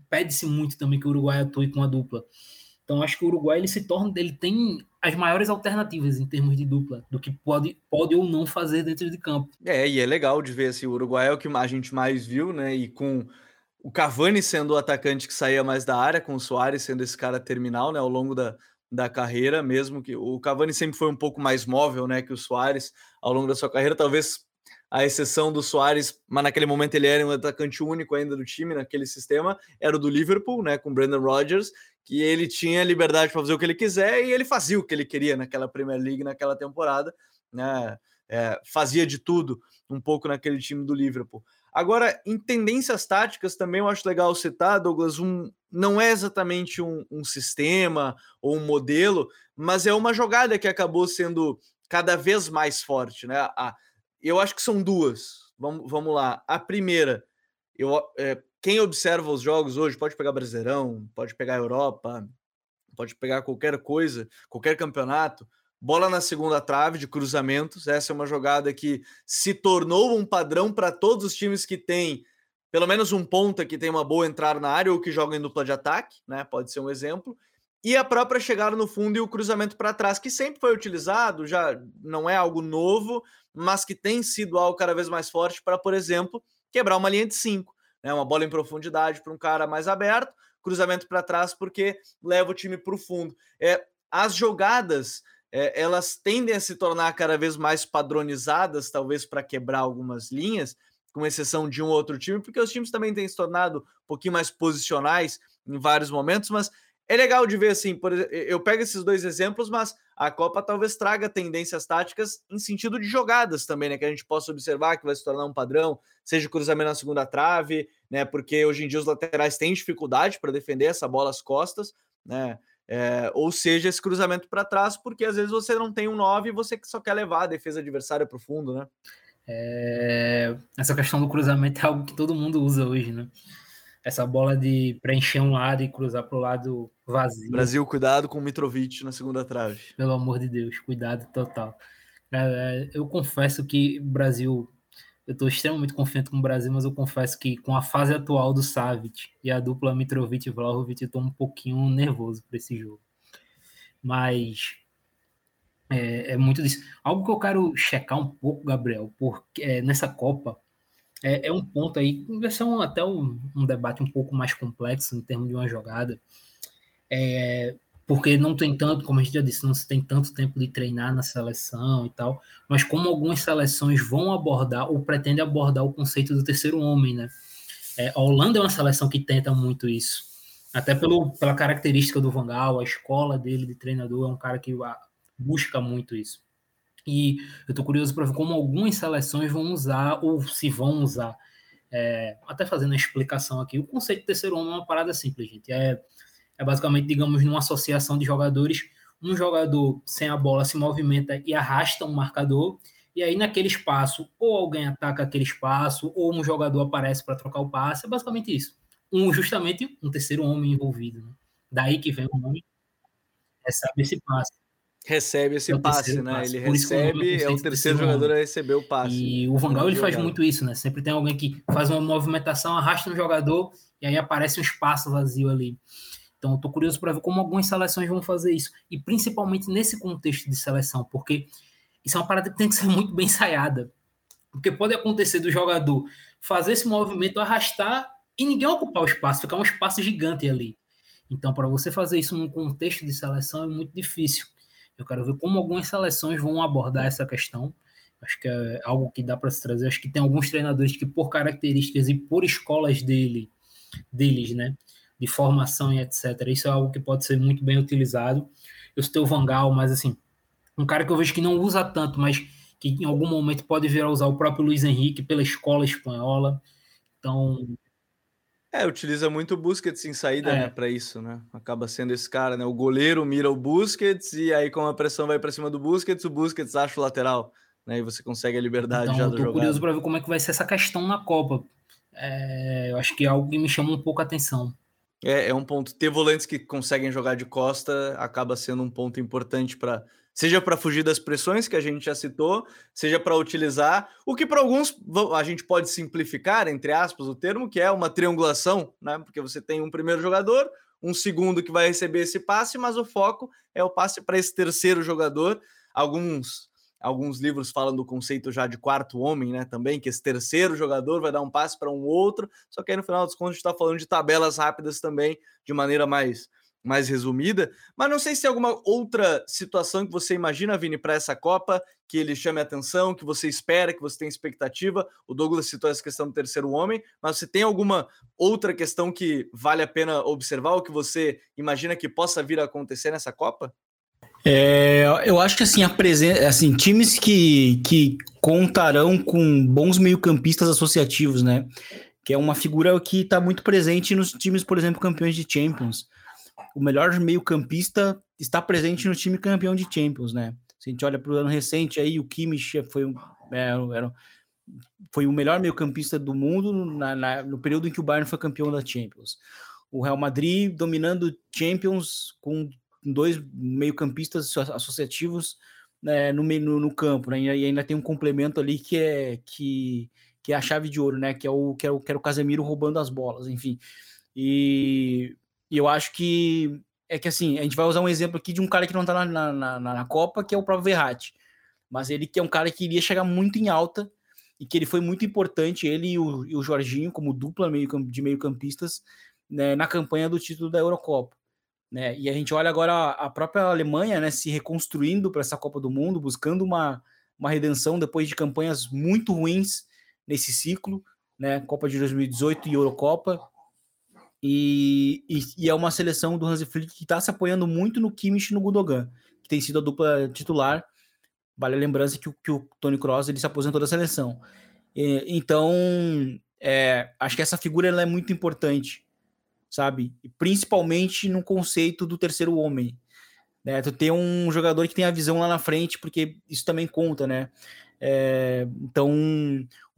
pede-se muito também que o Uruguai atue com a dupla. Então acho que o Uruguai ele se torna, ele tem as maiores alternativas em termos de dupla do que pode, pode ou não fazer dentro de campo. É, e é legal de ver assim, o Uruguai é o que a gente mais viu, né? E com o Cavani sendo o atacante que saía mais da área, com o Soares sendo esse cara terminal, né, ao longo da, da carreira, mesmo que o Cavani sempre foi um pouco mais móvel, né, que o Soares ao longo da sua carreira, talvez a exceção do Soares, mas naquele momento ele era um atacante único ainda do time, naquele sistema, era o do Liverpool, né, com Brandon Rodgers, que ele tinha liberdade para fazer o que ele quiser e ele fazia o que ele queria naquela Premier League, naquela temporada, né, é, fazia de tudo um pouco naquele time do Liverpool. Agora, em tendências táticas também eu acho legal citar, Douglas, um, não é exatamente um, um sistema ou um modelo, mas é uma jogada que acabou sendo cada vez mais forte, né? A, eu acho que são duas. Vamos, vamos lá. A primeira, eu, é, quem observa os jogos hoje pode pegar Brasileirão, pode pegar Europa, pode pegar qualquer coisa, qualquer campeonato. Bola na segunda trave de cruzamentos. Essa é uma jogada que se tornou um padrão para todos os times que têm pelo menos um ponta que tem uma boa entrada na área ou que joga em dupla de ataque, né? Pode ser um exemplo. E a própria chegada no fundo e o cruzamento para trás, que sempre foi utilizado, já não é algo novo, mas que tem sido algo cada vez mais forte para, por exemplo, quebrar uma linha de cinco, né? Uma bola em profundidade para um cara mais aberto, cruzamento para trás porque leva o time para o fundo. É, as jogadas é, elas tendem a se tornar cada vez mais padronizadas, talvez para quebrar algumas linhas, com exceção de um outro time, porque os times também têm se tornado um pouquinho mais posicionais em vários momentos, mas é legal de ver assim, por, eu pego esses dois exemplos, mas a Copa talvez traga tendências táticas em sentido de jogadas também, né? Que a gente possa observar que vai se tornar um padrão, seja cruzamento na segunda trave, né? Porque hoje em dia os laterais têm dificuldade para defender essa bola às costas, né? É, ou seja, esse cruzamento para trás, porque às vezes você não tem um 9 e você só quer levar a defesa adversária para o fundo, né? É, essa questão do cruzamento é algo que todo mundo usa hoje, né? Essa bola de preencher um lado e cruzar para o lado vazio. Brasil, cuidado com o Mitrovic na segunda trave. Pelo amor de Deus, cuidado total. Eu confesso que Brasil, eu estou extremamente confiante com o Brasil, mas eu confesso que com a fase atual do Savic e a dupla Mitrovic e Vlahovic, eu estou um pouquinho nervoso para esse jogo. Mas é, é, muito disso. Algo que eu quero checar um pouco, Gabriel, porque é, nessa Copa é, é, um ponto aí, vai ser um, até um, um, debate um pouco mais complexo em termos de uma jogada. É, porque não tem tanto, como a gente já disse, não se tem tanto tempo de treinar na seleção e tal, mas como algumas seleções vão abordar ou pretendem abordar o conceito do terceiro homem, né? É, a Holanda é uma seleção que tenta muito isso, até pelo, pela característica do Van Gaal, a escola dele de treinador é um cara que busca muito isso. E eu estou curioso para ver como algumas seleções vão usar ou se vão usar. É, até fazendo a explicação aqui, o conceito de terceiro homem é uma parada simples, gente. É é basicamente, digamos, numa associação de jogadores, um jogador sem a bola se movimenta e arrasta um marcador, e aí naquele espaço, ou alguém ataca aquele espaço, ou um jogador aparece para trocar o passe, é basicamente isso. Um, justamente um terceiro homem envolvido. Né? Daí que vem o nome, recebe esse passe. Recebe esse é passe, né? Passe. Ele Por recebe, é o terceiro jogador a receber o passe. E o Vangal ele faz muito isso, né? Sempre tem alguém que faz uma movimentação, arrasta um jogador e aí aparece um espaço vazio ali. Então, estou curioso para ver como algumas seleções vão fazer isso, e principalmente nesse contexto de seleção, porque isso é uma parada que tem que ser muito bem ensaiada. Porque pode acontecer do jogador fazer esse movimento, arrastar e ninguém ocupar o espaço, ficar um espaço gigante ali. Então, para você fazer isso num contexto de seleção é muito difícil. Eu quero ver como algumas seleções vão abordar essa questão. Acho que é algo que dá para se trazer. Acho que tem alguns treinadores que, por características e por escolas dele, deles, né, de formação e etc. Isso é algo que pode ser muito bem utilizado. Eu citei o Vangal, mas assim, um cara que eu vejo que não usa tanto, mas que em algum momento pode vir a usar o próprio Luiz Henrique pela escola espanhola. Então. É, utiliza muito o Busquets em saída, é. né, para isso, né? Acaba sendo esse cara, né? O goleiro mira o Busquets e aí com a pressão vai para cima do Busquets, o Busquets acha o lateral, né? E você consegue a liberdade então, já do jogo. Tô curioso para ver como é que vai ser essa questão na Copa. É, eu acho que é algo que me chama um pouco a atenção. É, é um ponto. Ter volantes que conseguem jogar de costa acaba sendo um ponto importante para seja para fugir das pressões que a gente já citou, seja para utilizar o que para alguns a gente pode simplificar, entre aspas, o termo, que é uma triangulação, né? Porque você tem um primeiro jogador, um segundo que vai receber esse passe, mas o foco é o passe para esse terceiro jogador. Alguns Alguns livros falam do conceito já de quarto homem, né? Também, que esse terceiro jogador vai dar um passe para um outro. Só que aí no final dos contos a gente está falando de tabelas rápidas também, de maneira mais, mais resumida. Mas não sei se tem alguma outra situação que você imagina, Vini, para essa Copa, que ele chame a atenção, que você espera, que você tem expectativa. O Douglas citou essa questão do terceiro homem, mas você tem alguma outra questão que vale a pena observar, ou que você imagina que possa vir a acontecer nessa Copa? É, eu acho que assim, a presença, assim, times que, que contarão com bons meio-campistas associativos, né? Que é uma figura que está muito presente nos times, por exemplo, campeões de Champions. O melhor meio-campista está presente no time campeão de Champions, né? Se a gente olha para o ano recente aí, o Kimmich foi, um, é, era, foi o melhor meio-campista do mundo na, na, no período em que o Bayern foi campeão da Champions. O Real Madrid dominando Champions com dois meio-campistas associativos né, no, no, no, campo, né? E ainda tem um complemento ali que é que, que é a chave de ouro, né? Que é o que é o, que era o Casemiro roubando as bolas, enfim. E, e, eu acho que é que assim, a gente vai usar um exemplo aqui de um cara que não tá na, na, na, na Copa, que é o próprio Verratti. Mas ele que é um cara que iria chegar muito em alta e que ele foi muito importante, ele e o, e o Jorginho, como dupla meio, de meio-campistas, né, na campanha do título da Eurocopa. Né? E a gente olha agora a própria Alemanha né, se reconstruindo para essa Copa do Mundo, buscando uma, uma redenção depois de campanhas muito ruins nesse ciclo, né? Copa de 2018 e Eurocopa. E, e, e é uma seleção do Hansi Flick que está se apoiando muito no Kimmich e no Gudogan, que tem sido a dupla titular. Vale a lembrança que, que o Tony Kroos ele se aposentou da seleção. E, então, é, acho que essa figura ela é muito importante sabe? Principalmente no conceito do terceiro homem. Né? Tu ter um jogador que tem a visão lá na frente, porque isso também conta, né? É, então,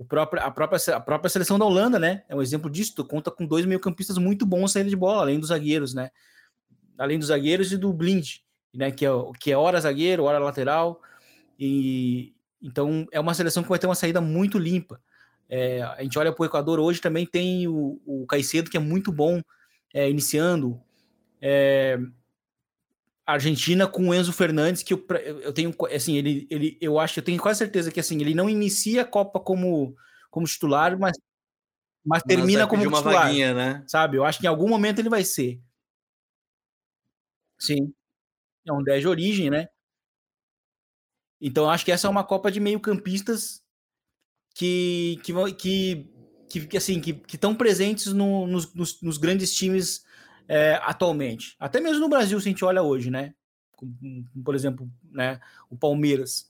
o próprio, a, própria, a própria seleção da Holanda, né? É um exemplo disso. Tu conta com dois meio-campistas muito bons saída de bola, além dos zagueiros, né? Além dos zagueiros e do Blind, né? Que é, que é hora zagueiro, hora lateral. E então é uma seleção que vai ter uma saída muito limpa. É, a gente olha para o Equador hoje também tem o, o Caicedo, que é muito bom é, iniciando. É, Argentina com o Enzo Fernandes, que eu, eu tenho, assim, ele, ele, eu acho, eu tenho quase certeza que, assim, ele não inicia a Copa como, como titular, mas, mas termina como uma titular, vaguinha, né? sabe? Eu acho que em algum momento ele vai ser. Sim. É um 10 de origem, né? Então, acho que essa é uma Copa de meio-campistas que, que, que, que, assim, que estão presentes no, nos, nos, nos grandes times é, atualmente. Até mesmo no Brasil, se a gente olha hoje, né? Por exemplo, né, o Palmeiras,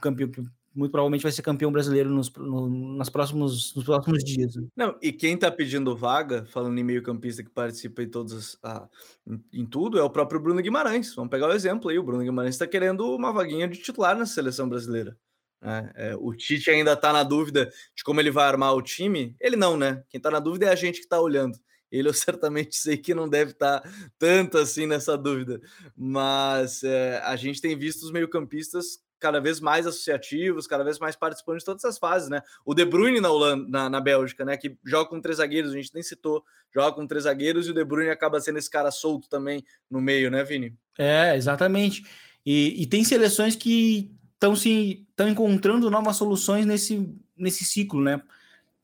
campeão, que muito provavelmente vai ser campeão brasileiro nos, no, nas próximos, nos próximos dias. Né? Não, e quem está pedindo vaga, falando em meio-campista que participa em todos ah, em, em, tudo, é o próprio Bruno Guimarães. Vamos pegar o exemplo aí. O Bruno Guimarães está querendo uma vaguinha de titular na seleção brasileira. Né? É, o Tite ainda está na dúvida de como ele vai armar o time. Ele não, né? Quem está na dúvida é a gente que está olhando. Ele eu certamente sei que não deve estar tá tanto assim nessa dúvida, mas é, a gente tem visto os meio-campistas cada vez mais associativos, cada vez mais participando de todas as fases, né? O De Bruyne na, Holanda, na, na Bélgica, né? Que joga com três zagueiros, a gente nem citou, joga com três zagueiros e o De Bruyne acaba sendo esse cara solto também no meio, né, Vini? É, exatamente. E, e tem seleções que estão se estão encontrando novas soluções nesse, nesse ciclo, né?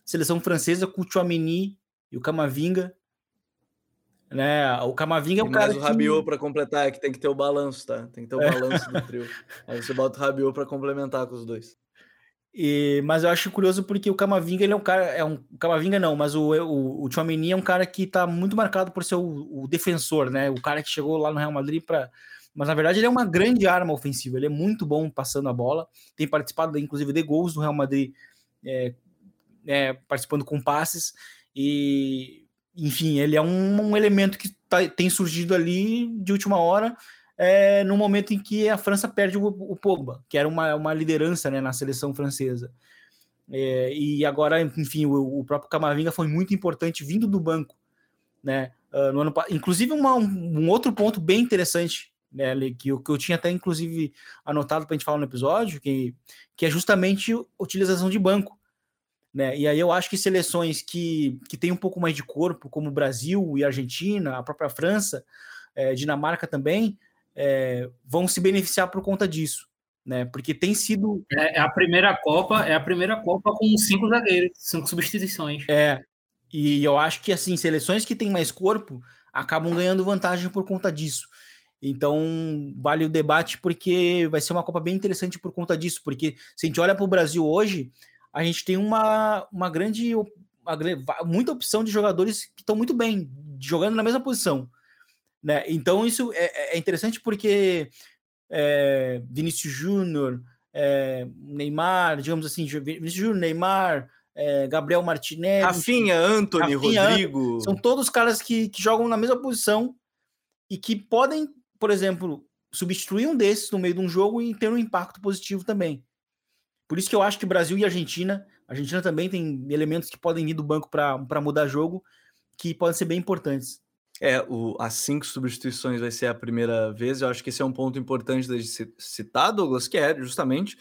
Seleção francesa com o e o Camavinga né? O Camavinga é um cara. Mas o Rabiot que... para completar é que tem que ter o balanço, tá? Tem que ter o é. balanço do trio. Aí você bota o Rabiot para complementar com os dois. E, mas eu acho curioso porque o Camavinga ele é um cara, é um Camavinga não, mas o o, o Tchouameni é um cara que tá muito marcado por ser o, o defensor, né? O cara que chegou lá no Real Madrid para mas na verdade ele é uma grande arma ofensiva, ele é muito bom passando a bola, tem participado inclusive de gols do Real Madrid, é, é, participando com passes e enfim, ele é um, um elemento que tá, tem surgido ali de última hora, é, no momento em que a França perde o, o Pogba, que era uma, uma liderança né, na seleção francesa. É, e agora, enfim, o, o, próprio Camavinga foi muito importante vindo do banco, né? Uh, no ano, inclusive, uma, um, um, outro ponto bem interessante, né, que, eu, que eu tinha até inclusive anotado para a gente falar no episódio, que, que é justamente a utilização de banco. Né? E aí eu acho que seleções que, que têm um pouco mais de corpo, como o Brasil e a Argentina, a própria França, é, Dinamarca também, é, vão se beneficiar por conta disso. Né? Porque tem sido. É, é a primeira Copa, é a primeira Copa com cinco zagueiros, cinco substituições. É. E eu acho que assim, seleções que têm mais corpo acabam ganhando vantagem por conta disso. Então, vale o debate porque vai ser uma Copa bem interessante por conta disso. Porque se a gente olha para o Brasil hoje, a gente tem uma, uma grande, uma, muita opção de jogadores que estão muito bem, jogando na mesma posição. Né? Então, isso é, é interessante porque é, Vinícius Júnior, é, Neymar, digamos assim, Vinícius Júnior, Neymar, é, Gabriel Martinelli, Rafinha, Anthony, Rafinha, Rodrigo. São todos caras que, que jogam na mesma posição e que podem, por exemplo, substituir um desses no meio de um jogo e ter um impacto positivo também. Por isso que eu acho que Brasil e Argentina, Argentina também tem elementos que podem ir do banco para mudar jogo, que podem ser bem importantes. É, o, as cinco substituições vai ser a primeira vez. Eu acho que esse é um ponto importante de citar, Douglas, que é justamente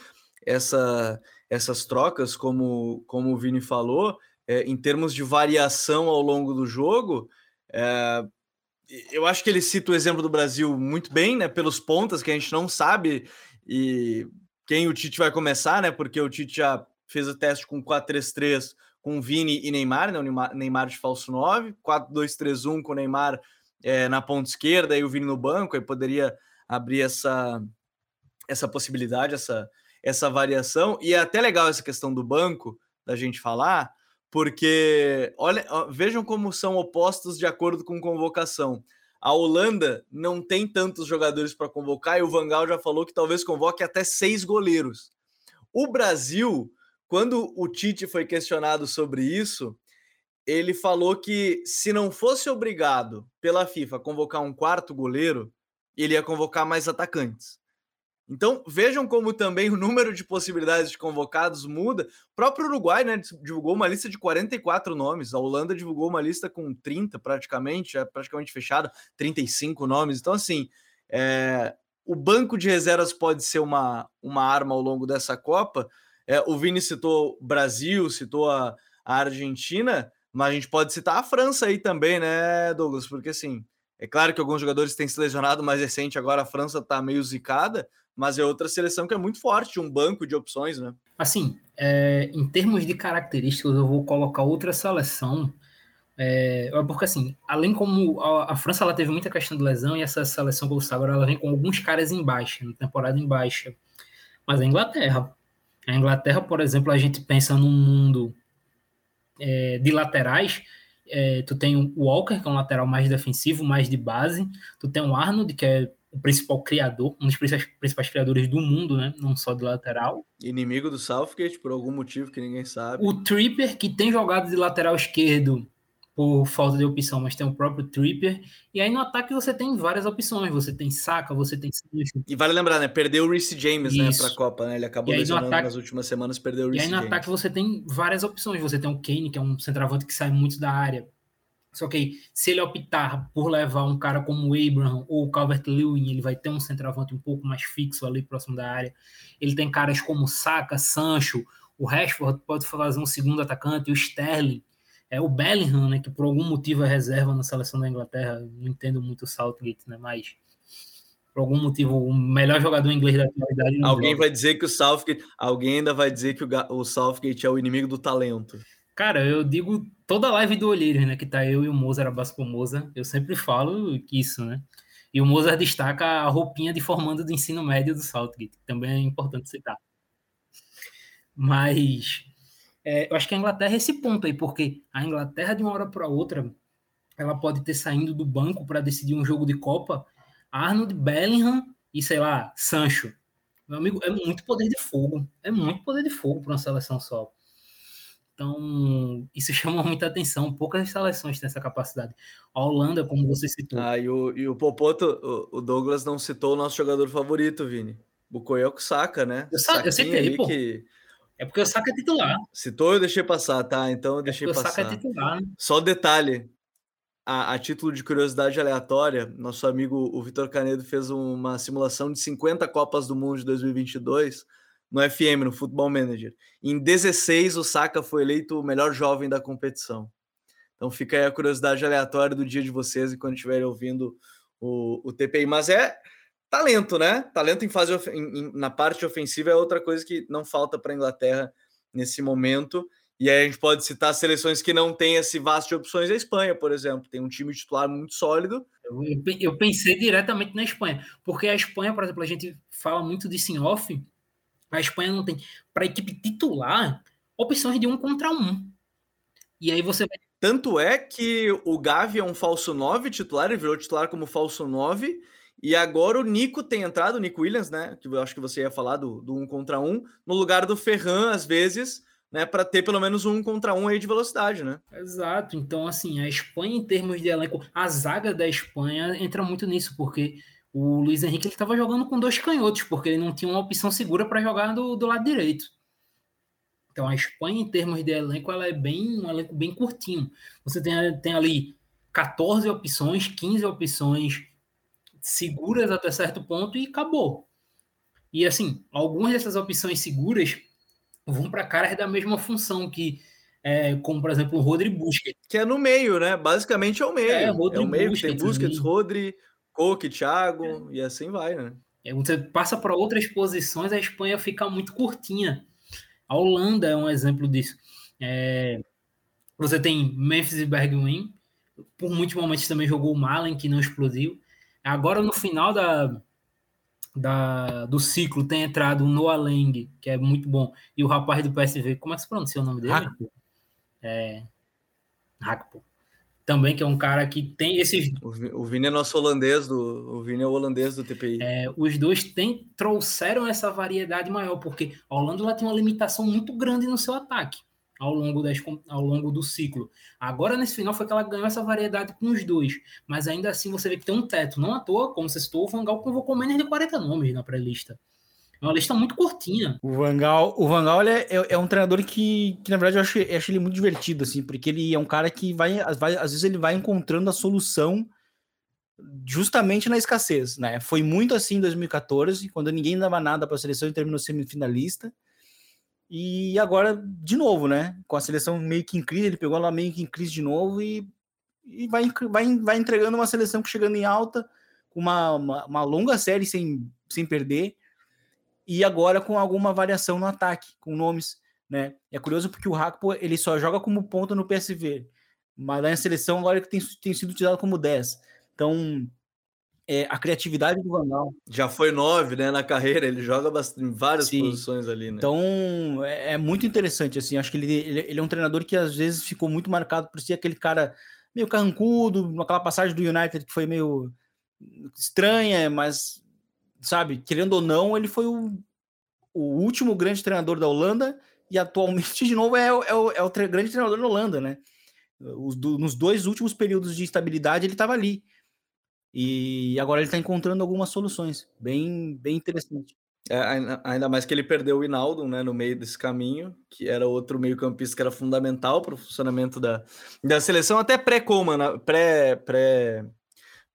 essa, essas trocas, como, como o Vini falou, é, em termos de variação ao longo do jogo. É, eu acho que ele cita o exemplo do Brasil muito bem, né? Pelos pontas que a gente não sabe e quem o Tite vai começar, né? Porque o Tite já fez o teste com 4-3-3 com Vini e Neymar, né? O Neymar de falso 9, 4-2-3-1 com o Neymar é, na ponta esquerda e o Vini no banco, aí poderia abrir essa, essa possibilidade, essa, essa variação. E é até legal essa questão do banco, da gente falar, porque olha, vejam como são opostos de acordo com convocação. A Holanda não tem tantos jogadores para convocar e o Vangal já falou que talvez convoque até seis goleiros. O Brasil, quando o Tite foi questionado sobre isso, ele falou que se não fosse obrigado pela FIFA convocar um quarto goleiro, ele ia convocar mais atacantes. Então vejam como também o número de possibilidades de convocados muda. O próprio Uruguai né, divulgou uma lista de 44 nomes, a Holanda divulgou uma lista com 30 praticamente, é praticamente fechada, 35 nomes. Então, assim, é, o banco de reservas pode ser uma, uma arma ao longo dessa Copa. É, o Vini citou Brasil, citou a, a Argentina, mas a gente pode citar a França aí também, né, Douglas? Porque assim, é claro que alguns jogadores têm se lesionado mais recente, agora a França tá meio zicada, mas é outra seleção que é muito forte, um banco de opções, né? Assim, é, em termos de características, eu vou colocar outra seleção, é, porque assim, além como a, a, França ela teve muita questão de lesão e essa seleção, como agora ela vem com alguns caras em baixa, na temporada em baixa, mas a Inglaterra, a Inglaterra, por exemplo, a gente pensa num mundo é, de laterais, é, tu tem o Walker, que é um lateral mais defensivo, mais de base, tu tem o Arnold, que é o principal criador, um dos principais, principais criadores do mundo, né? Não só de lateral. Inimigo do Southgate, por algum motivo que ninguém sabe. O Tripper, que tem jogado de lateral esquerdo por falta de opção, mas tem o próprio Tripper. E aí no ataque você tem várias opções. Você tem Saka, você tem E vale lembrar, né? Perdeu o Reece James, Isso. né, pra Copa, né? Ele acabou lesionando ataque... nas últimas semanas, perdeu o Reece E aí no James. ataque você tem várias opções. Você tem o Kane, que é um centroavante que sai muito da área. Só que se ele optar por levar um cara como o Abraham ou o Calvert-Lewin, ele vai ter um centroavante um pouco mais fixo ali próximo da área. Ele tem caras como Saka, Sancho, o Rashford pode fazer um segundo atacante, o Sterling, é o Bellingham, né, que por algum motivo é reserva na seleção da Inglaterra. Não entendo muito o Southgate, né, mas por algum motivo o melhor jogador inglês da atualidade. Alguém joga. vai dizer que o Southgate, alguém ainda vai dizer que o, o Southgate é o inimigo do talento. Cara, eu digo toda live do Olheiros, né? Que tá eu e o Mozart, abraço pro Mozart. Eu sempre falo isso, né? E o Mozart destaca a roupinha de formando do ensino médio do Saltgate, que também é importante citar. Mas é, eu acho que a Inglaterra é esse ponto aí, porque a Inglaterra, de uma hora para outra, ela pode ter saindo do banco para decidir um jogo de Copa. Arnold, Bellingham e, sei lá, Sancho. Meu amigo, é muito poder de fogo. É muito poder de fogo para uma seleção só. Então, isso chama muita atenção. Poucas seleções têm essa capacidade. A Holanda, como você citou. Ah, e o, e o Popoto, o, Douglas não citou o nosso jogador favorito, Vini. Bukoyoko Saka, né? Eu, sa eu citei, pô. Que... É porque o Saka é titular. Citou eu deixei passar, tá? Então eu é deixei é passar. O Saka é titular. Né? Só detalhe. A, a, título de curiosidade aleatória, nosso amigo o Vitor Canedo fez uma simulação de 50 Copas do Mundo de 2022 no FM, no Football Manager. Em 16, o Saka foi eleito o melhor jovem da competição. Então fica aí a curiosidade aleatória do dia de vocês e quando estiverem ouvindo o, o TPI. Mas é talento, né? Talento em fase em, na parte ofensiva é outra coisa que não falta para a Inglaterra nesse momento. E aí a gente pode citar seleções que não têm esse vasto de opções. A Espanha, por exemplo, tem um time titular muito sólido. Eu, eu pensei diretamente na Espanha, porque a Espanha, por exemplo, a gente fala muito disso em off, a Espanha não tem, para a equipe titular, opções de um contra um. E aí você vai. Tanto é que o Gavi é um falso 9 titular, ele virou titular como falso 9. E agora o Nico tem entrado, o Nico Williams, né? Que eu acho que você ia falar do, do um contra um, no lugar do Ferran, às vezes, né? Para ter pelo menos um contra um aí de velocidade, né? Exato. Então, assim, a Espanha, em termos de elenco, a zaga da Espanha entra muito nisso, porque o Luiz Henrique estava jogando com dois canhotos, porque ele não tinha uma opção segura para jogar do, do lado direito. Então a Espanha, em termos de elenco, ela é bem um elenco bem curtinho. Você tem, tem ali 14 opções, 15 opções seguras até certo ponto e acabou. E assim, algumas dessas opções seguras vão para caras da mesma função que é, como por exemplo o Rodri Busquets. Que é no meio, né? Basicamente é o meio. É, é o meio Busquets, tem Busquets, Rodri, Coque, Thiago, é. e assim vai, né? É, você passa para outras posições, a Espanha fica muito curtinha. A Holanda é um exemplo disso. É, você tem Memphis e Bergwijn, por muitos momentos também jogou o Malen, que não explodiu. Agora, no final da, da, do ciclo, tem entrado o Noah Lang, que é muito bom, e o rapaz do PSV, como é que se pronuncia o nome dele? Hakpo. É, Hakpo também, que é um cara que tem esses. O Vini é nosso holandês do. O Vini é o holandês do TPI. É, os dois tem, trouxeram essa variedade maior, porque a Holanda ela tem uma limitação muito grande no seu ataque ao longo, das, ao longo do ciclo. Agora, nesse final, foi que ela ganhou essa variedade com os dois. Mas ainda assim você vê que tem um teto. Não à toa, como você citou, o Vangal convocou menos de 40 nomes na pré-lista. É uma lista muito curtinha. O Vangal, o Vangal é, é, é, um treinador que, que, na verdade, eu acho, eu acho ele muito divertido, assim, porque ele é um cara que vai, vai, às vezes, ele vai encontrando a solução justamente na escassez, né? Foi muito assim em 2014, quando ninguém dava nada para a seleção e terminou semifinalista. E agora, de novo, né? Com a seleção meio que em crise, ele pegou ela meio que em crise de novo e, e vai, vai, vai entregando uma seleção que chegando em alta, com uma, uma, uma longa série sem, sem perder e agora com alguma variação no ataque, com nomes, né? É curioso porque o Hakpo, ele só joga como ponta no PSV, mas na seleção agora que tem, tem sido utilizado como 10. Então, é, a criatividade do Vandal. Já foi nove, né, na carreira, ele joga em várias Sim. posições ali, né? Então, é, é, muito interessante, assim, acho que ele, ele, ele, é um treinador que às vezes ficou muito marcado por ser aquele cara meio carrancudo, aquela passagem do United que foi meio estranha, mas sabe, querendo ou não, ele foi o, o último grande treinador da Holanda e atualmente, de novo, é, é, o, é o tre grande treinador da Holanda, né? Os, do, nos dois últimos períodos de estabilidade, ele estava ali. E agora ele está encontrando algumas soluções, bem, bem interessante. É, ainda mais que ele perdeu o Hinaldo né, no meio desse caminho, que era outro meio-campista que era fundamental para o funcionamento da, da seleção, até pré-Coman, pré, pré,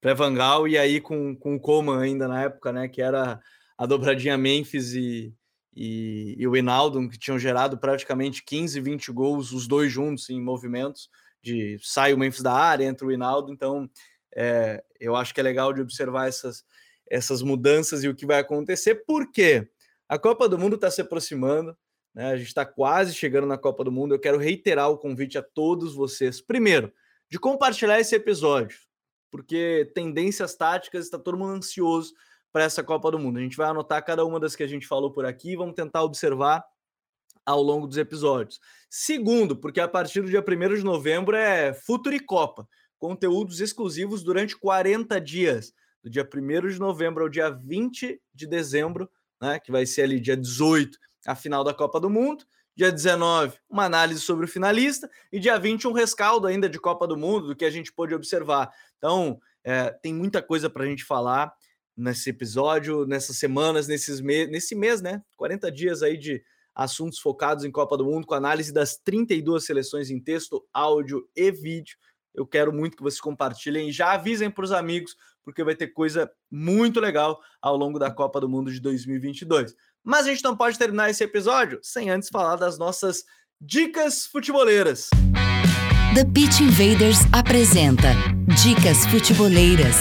pré-Vangal, e aí com, com o Coman ainda na época, né? Que era a dobradinha Memphis e, e, e o Hinaldo, que tinham gerado praticamente 15, 20 gols, os dois juntos em movimentos, de sai o Memphis da área, entra o Hinaldo, então é, eu acho que é legal de observar essas, essas mudanças e o que vai acontecer, porque a Copa do Mundo está se aproximando, né? A gente está quase chegando na Copa do Mundo. Eu quero reiterar o convite a todos vocês. Primeiro, de compartilhar esse episódio porque tendências táticas está todo mundo ansioso para essa Copa do Mundo. A gente vai anotar cada uma das que a gente falou por aqui vamos tentar observar ao longo dos episódios. Segundo, porque a partir do dia 1 de novembro é Futuri Copa, conteúdos exclusivos durante 40 dias, do dia 1 de novembro ao dia 20 de dezembro, né, que vai ser ali dia 18, a final da Copa do Mundo. Dia 19, uma análise sobre o finalista. E dia 20, um rescaldo ainda de Copa do Mundo, do que a gente pôde observar. Então, é, tem muita coisa para a gente falar nesse episódio, nessas semanas, nesses me nesse mês, né? 40 dias aí de assuntos focados em Copa do Mundo, com análise das 32 seleções em texto, áudio e vídeo. Eu quero muito que vocês compartilhem e já avisem para os amigos, porque vai ter coisa muito legal ao longo da Copa do Mundo de 2022. Mas a gente não pode terminar esse episódio sem antes falar das nossas dicas futeboleiras. The Pitch Invaders apresenta Dicas Futeboleiras.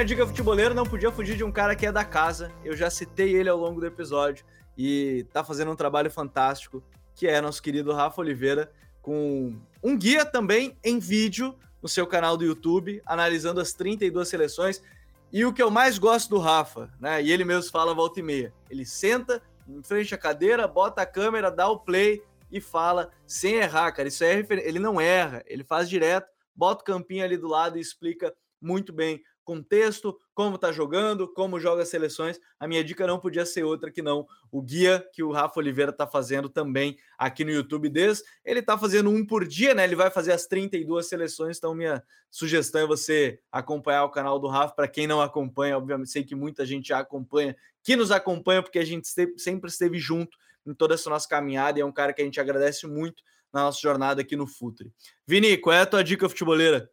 Minha dica futeboleira não podia fugir de um cara que é da casa. Eu já citei ele ao longo do episódio e tá fazendo um trabalho fantástico, que é nosso querido Rafa Oliveira, com um guia também em vídeo no seu canal do YouTube, analisando as 32 seleções. E o que eu mais gosto do Rafa, né? E ele mesmo fala volta e meia. Ele senta em frente à cadeira, bota a câmera, dá o play e fala sem errar, cara. Isso é ele não erra, ele faz direto, bota o campinho ali do lado e explica muito bem contexto, como tá jogando, como joga as seleções. A minha dica não podia ser outra que não o guia que o Rafa Oliveira tá fazendo também aqui no YouTube desde. Ele tá fazendo um por dia, né? Ele vai fazer as 32 seleções, então minha sugestão é você acompanhar o canal do Rafa para quem não acompanha, obviamente sei que muita gente já acompanha, que nos acompanha porque a gente sempre esteve junto em toda essa nossa caminhada e é um cara que a gente agradece muito na nossa jornada aqui no Futre. Vini, qual é a tua dica futeboleira?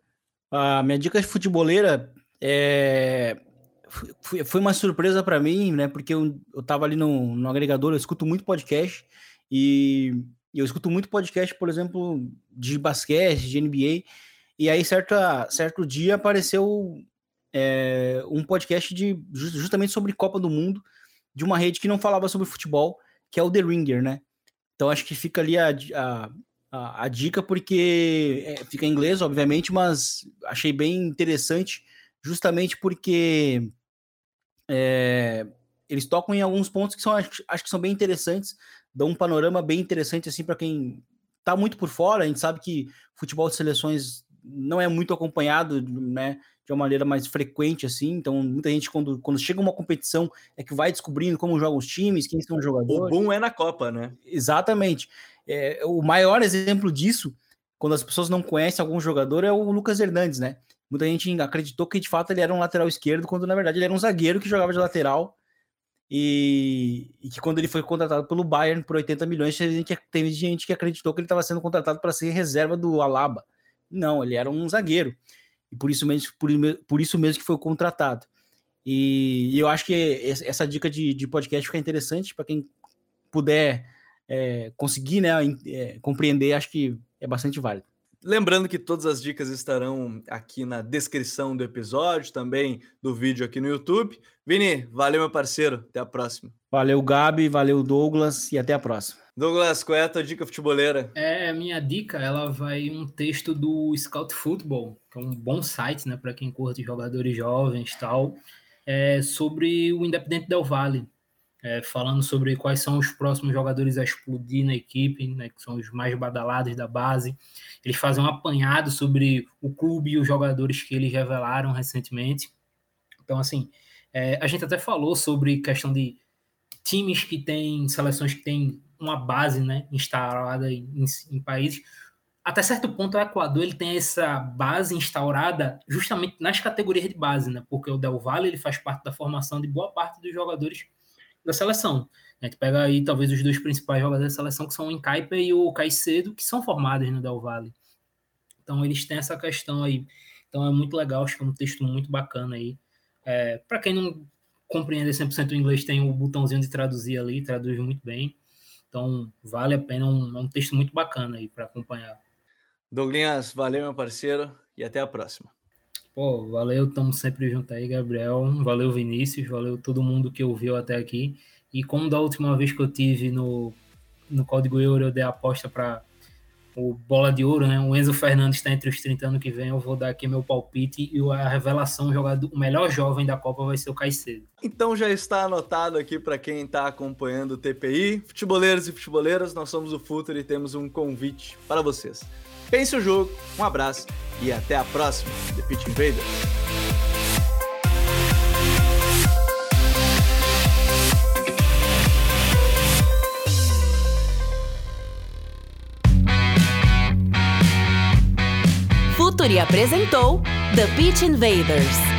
A minha dica futeboleira é, foi, uma surpresa para mim, né? Porque eu, eu tava ali no, no agregador, eu escuto muito podcast e eu escuto muito podcast, por exemplo, de basquete, de NBA. E aí, certa, certo dia, apareceu é, um podcast de, justamente sobre Copa do Mundo, de uma rede que não falava sobre futebol, que é o The Ringer, né? Então, acho que fica ali a, a, a, a dica, porque é, fica em inglês, obviamente, mas achei bem interessante justamente porque é, eles tocam em alguns pontos que são acho, acho, que são bem interessantes, dão um panorama bem interessante assim para quem tá muito por fora, a gente sabe que futebol de seleções não é muito acompanhado, né? De uma maneira mais frequente, assim. Então, muita gente, quando, quando chega uma competição, é que vai descobrindo como jogam os times, quem são os jogadores. O boom é na Copa, né? Exatamente. É, o maior exemplo disso, quando as pessoas não conhecem algum jogador, é o Lucas Hernandes, né? Muita gente acreditou que de fato ele era um lateral esquerdo, quando na verdade ele era um zagueiro que jogava de lateral. E, e que quando ele foi contratado pelo Bayern por 80 milhões, teve gente, gente que acreditou que ele estava sendo contratado para ser reserva do Alaba. Não, ele era um zagueiro. E por isso mesmo, por, por isso mesmo que foi contratado. E, e eu acho que essa dica de, de podcast fica interessante para quem puder é, conseguir né, é, compreender, acho que é bastante válido. Lembrando que todas as dicas estarão aqui na descrição do episódio, também do vídeo aqui no YouTube. Vini, valeu, meu parceiro. Até a próxima. Valeu, Gabi. Valeu, Douglas. E até a próxima. Douglas, qual é a tua dica futebolera? É, minha dica, ela vai um texto do Scout Football, que é um bom site, né, para quem curte jogadores jovens e tal, é, sobre o Independente Del Valle é, falando sobre quais são os próximos jogadores a explodir na equipe, né, que são os mais badalados da base. Eles fazem um apanhado sobre o clube e os jogadores que eles revelaram recentemente. Então, assim, é, a gente até falou sobre questão de times que têm, seleções que têm uma base né, instalada em, em, países. Até certo ponto, o Equador ele tem essa base instaurada justamente nas categorias de base, né? Porque o Del Valle ele faz parte da formação de boa parte dos jogadores da seleção. A gente pega aí talvez os dois principais jogadores da seleção, que são o Encaipa e o Caicedo, que são formados no Del Valle. Então eles têm essa questão aí. Então é muito legal, acho que é um texto muito bacana aí. É, Para quem não compreende 100% o inglês, tem o botãozinho de traduzir ali, traduz muito bem. Então vale a pena, um, é um texto muito bacana aí para acompanhar. Douglas, valeu meu parceiro e até a próxima. Pô, valeu, estamos sempre junto aí, Gabriel. Valeu, Vinícius. Valeu todo mundo que ouviu até aqui. E como da última vez que eu tive no, no Código Euro, eu dei a aposta para o Bola de Ouro, né? O Enzo Fernandes está entre os 30 anos que vem. Eu vou dar aqui meu palpite e a revelação, o, jogador, o melhor jovem da Copa vai ser o Caicedo. Então já está anotado aqui para quem está acompanhando o TPI. Futeboleiros e futeboleiras, nós somos o Futuro e temos um convite para vocês. Pense o jogo, um abraço e até a próxima, The Pitch Invaders. Futuri apresentou The Pitch Invaders.